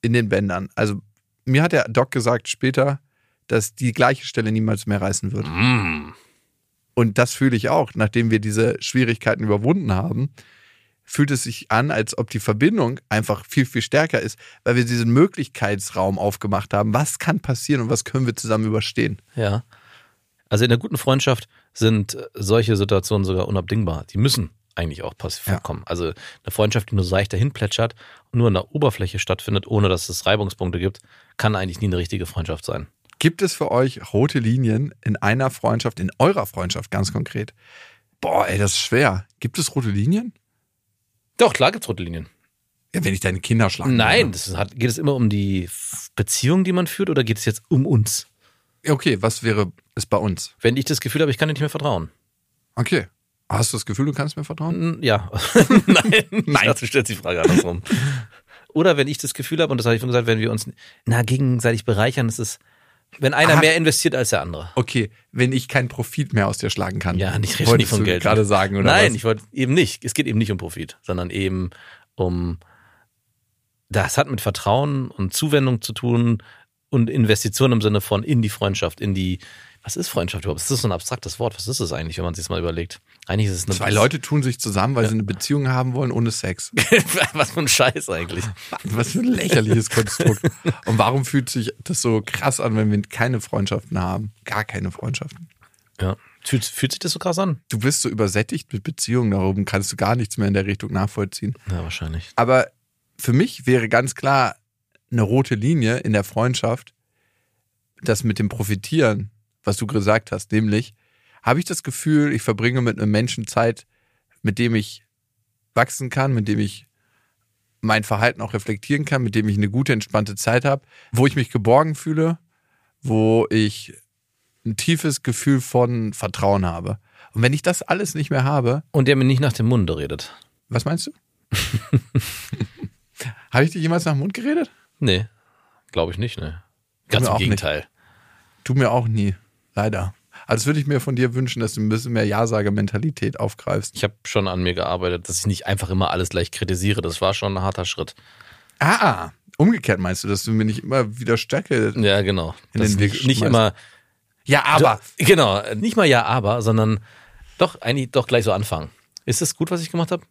in den Bändern. Also mir hat der Doc gesagt später, dass die gleiche Stelle niemals mehr reißen wird. Mm. Und das fühle ich auch, nachdem wir diese Schwierigkeiten überwunden haben, fühlt es sich an, als ob die Verbindung einfach viel, viel stärker ist, weil wir diesen Möglichkeitsraum aufgemacht haben. Was kann passieren und was können wir zusammen überstehen? Ja. Also in der guten Freundschaft sind solche Situationen sogar unabdingbar. Die müssen eigentlich auch passiv Ja. vorkommen. Also eine Freundschaft, die nur seicht dahin plätschert und nur an der Oberfläche stattfindet, ohne dass es Reibungspunkte gibt, kann eigentlich nie eine richtige Freundschaft sein. Gibt es für euch rote Linien in einer Freundschaft, in eurer Freundschaft ganz konkret? Boah, ey, das ist schwer. Gibt es rote Linien? Doch, klar gibt's rote Linien. Ja, wenn ich deine Kinder schlage. Nein, das hat, geht es immer um die Beziehung, die man führt, oder geht es jetzt um uns? Okay, was wäre es bei uns? Wenn ich das Gefühl habe, ich kann dir nicht mehr vertrauen. Okay. Hast du das Gefühl, du kannst mir vertrauen? Ja. Nein. Nein. Du stellst die Frage andersrum. Oder wenn ich das Gefühl habe, und das habe ich schon gesagt, wenn wir uns na, gegenseitig bereichern, ist es, wenn einer Ah. mehr investiert als der andere. Okay, wenn ich keinen Profit mehr aus dir schlagen kann. Ja, rede nicht von du Geld. gerade sagen, oder Nein, was? ich wollte eben nicht. Es geht eben nicht um Profit, sondern eben um, das hat mit Vertrauen und Zuwendung zu tun und Investition im Sinne von in die Freundschaft, in die, was ist Freundschaft überhaupt? Das ist so ein abstraktes Wort. Was ist es eigentlich, wenn man sich mal überlegt? Eigentlich ist es eine Zwei Leute tun sich zusammen, weil sie eine Beziehung haben wollen ohne Sex. was für ein Scheiß eigentlich. Was für ein lächerliches Konstrukt. Und warum fühlt sich das so krass an, wenn wir keine Freundschaften haben? Gar keine Freundschaften. Ja. Fühlt, fühlt sich das so krass an? Du bist so übersättigt mit Beziehungen, darum kannst du gar nichts mehr in der Richtung nachvollziehen. Ja, wahrscheinlich. Aber für mich wäre ganz klar eine rote Linie in der Freundschaft, das mit dem Profitieren, was du gesagt hast, nämlich habe ich das Gefühl, ich verbringe mit einem Menschen Zeit, mit dem ich wachsen kann, mit dem ich mein Verhalten auch reflektieren kann, mit dem ich eine gute, entspannte Zeit habe, wo ich mich geborgen fühle, wo ich ein tiefes Gefühl von Vertrauen habe. Und wenn ich das alles nicht mehr habe, Und der mir nicht nach dem Munde redet. was meinst du? habe ich dir jemals nach dem Mund geredet? Nee, glaube ich nicht, ne. Ganz im auch nicht. Gegenteil. Du mir auch nie, leider. Also das würde ich mir von dir wünschen, dass du ein bisschen mehr Ja-Sager-Mentalität aufgreifst. Ich habe schon an mir gearbeitet, dass ich nicht einfach immer alles gleich kritisiere. Das war schon ein harter Schritt. Ah, umgekehrt meinst du, dass du mir nicht immer wieder Stärke. Ja, genau. In Das den Weg nicht, immer. Ja, aber. Genau, nicht mal ja, aber, sondern doch eigentlich doch gleich so anfangen. Ist es gut, was ich gemacht habe?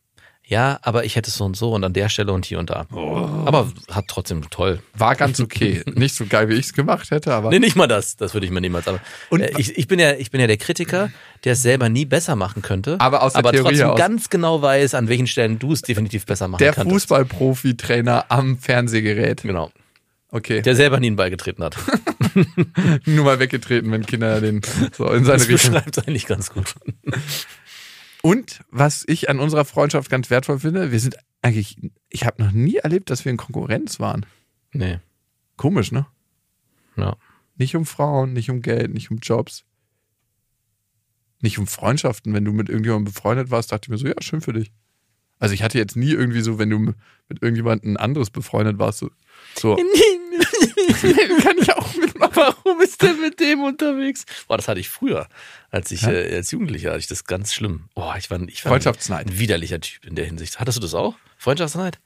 Ja, aber ich hätte es so und so und an der Stelle und hier und da. Oh. Aber hat trotzdem toll. War ganz okay. nicht so geil, wie ich es gemacht hätte, aber. Nee, nicht mal das. Das würde ich mir niemals. Aber Und- äh, ich, ich bin ja, ich bin ja der Kritiker, der es selber nie besser machen könnte. Aber aus der aber Theorie trotzdem aus. ganz genau weiß, an welchen Stellen du es definitiv besser machen der kannst. Fußballprofi-Trainer am Fernsehgerät. Genau. Okay. Der selber nie einen Ball getreten hat. Nur mal weggetreten, wenn Kinder den so in seine Das Richtung. beschreibt es eigentlich ganz gut. Und was ich an unserer Freundschaft ganz wertvoll finde, wir sind eigentlich, ich habe noch nie erlebt, dass wir in Konkurrenz waren. Nee. Komisch, ne? Ja. Nicht um Frauen, nicht um Geld, nicht um Jobs. Nicht um Freundschaften. Wenn du mit irgendjemandem befreundet warst, dachte ich mir so, ja, schön für dich. Also ich hatte jetzt nie irgendwie so, wenn du mit irgendjemandem anderes befreundet warst, so, so kann ich auch mitmachen. Warum ist der mit dem unterwegs? Boah, das hatte ich früher, als ich Ja? äh, als Jugendlicher hatte ich das ganz schlimm. Boah, ich war, ich war Freundschaftsneid. ein widerlicher Typ in der Hinsicht. Hattest du das auch? Freundschaftsneid?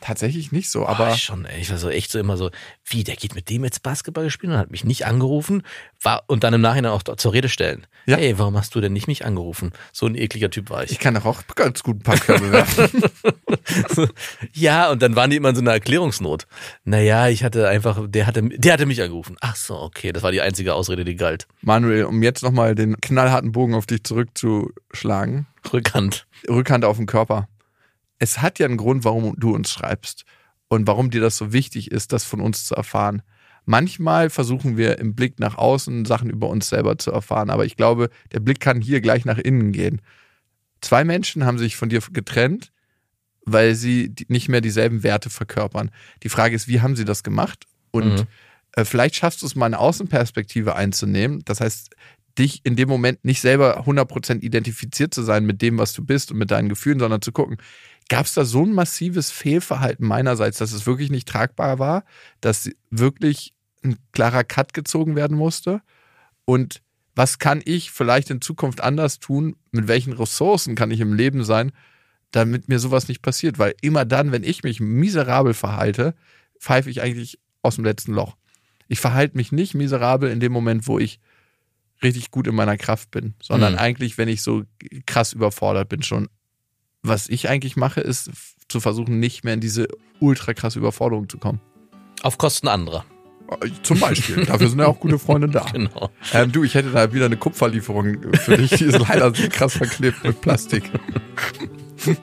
Tatsächlich nicht so, Aber schon, ey, ich war so echt so immer so, wie, der geht mit dem jetzt Basketball gespielt und hat mich nicht angerufen, war und dann im Nachhinein auch zur Rede stellen. Ja. Hey, warum hast du denn nicht mich angerufen? So ein ekliger Typ war ich. ich kann doch auch ganz gut ein paar Körbe werfen. ja, und dann waren die immer in so einer Erklärungsnot. Naja, ich hatte einfach, der hatte, der hatte mich angerufen. Ach so, okay, das war die einzige Ausrede, die galt. Manuel, um jetzt nochmal den knallharten Bogen auf dich zurückzuschlagen. Rückhand. Rückhand auf den Körper. Es hat ja einen Grund, warum du uns schreibst und warum dir das so wichtig ist, das von uns zu erfahren. Manchmal versuchen wir im Blick nach außen Sachen über uns selber zu erfahren, aber ich glaube, der Blick kann hier gleich nach innen gehen. Zwei Menschen haben sich von dir getrennt, weil sie nicht mehr dieselben Werte verkörpern. Die Frage ist, wie haben sie das gemacht und Mhm. äh, vielleicht schaffst du es mal eine Außenperspektive einzunehmen. Das heißt, dich in dem Moment nicht selber 100% identifiziert zu sein mit dem, was du bist und mit deinen Gefühlen, sondern zu gucken, gab es da so ein massives Fehlverhalten meinerseits, dass es wirklich nicht tragbar war, dass wirklich ein klarer Cut gezogen werden musste? Und was kann ich vielleicht in Zukunft anders tun? Mit welchen Ressourcen kann ich im Leben sein, damit mir sowas nicht passiert? Weil immer dann, wenn ich mich miserabel verhalte, pfeife ich eigentlich aus dem letzten Loch. Ich verhalte mich nicht miserabel in dem Moment, wo ich richtig gut in meiner Kraft bin, sondern Mhm. eigentlich, wenn ich so krass überfordert bin schon. Was ich eigentlich mache, ist zu versuchen, nicht mehr in diese ultra krasse Überforderung zu kommen. Auf Kosten anderer. Äh, Zum Beispiel. Dafür sind ja auch gute Freunde da. Genau. Ähm, du, ich hätte da wieder eine Kupferlieferung für dich. Die ist leider sehr krass verklebt mit Plastik.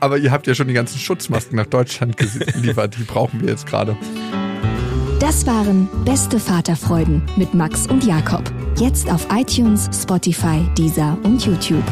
Aber ihr habt ja schon die ganzen Schutzmasken nach Deutschland geliefert. Die brauchen wir jetzt gerade. Das waren Beste Vaterfreuden mit Max und Jakob. Jetzt auf iTunes, Spotify, Deezer und YouTube.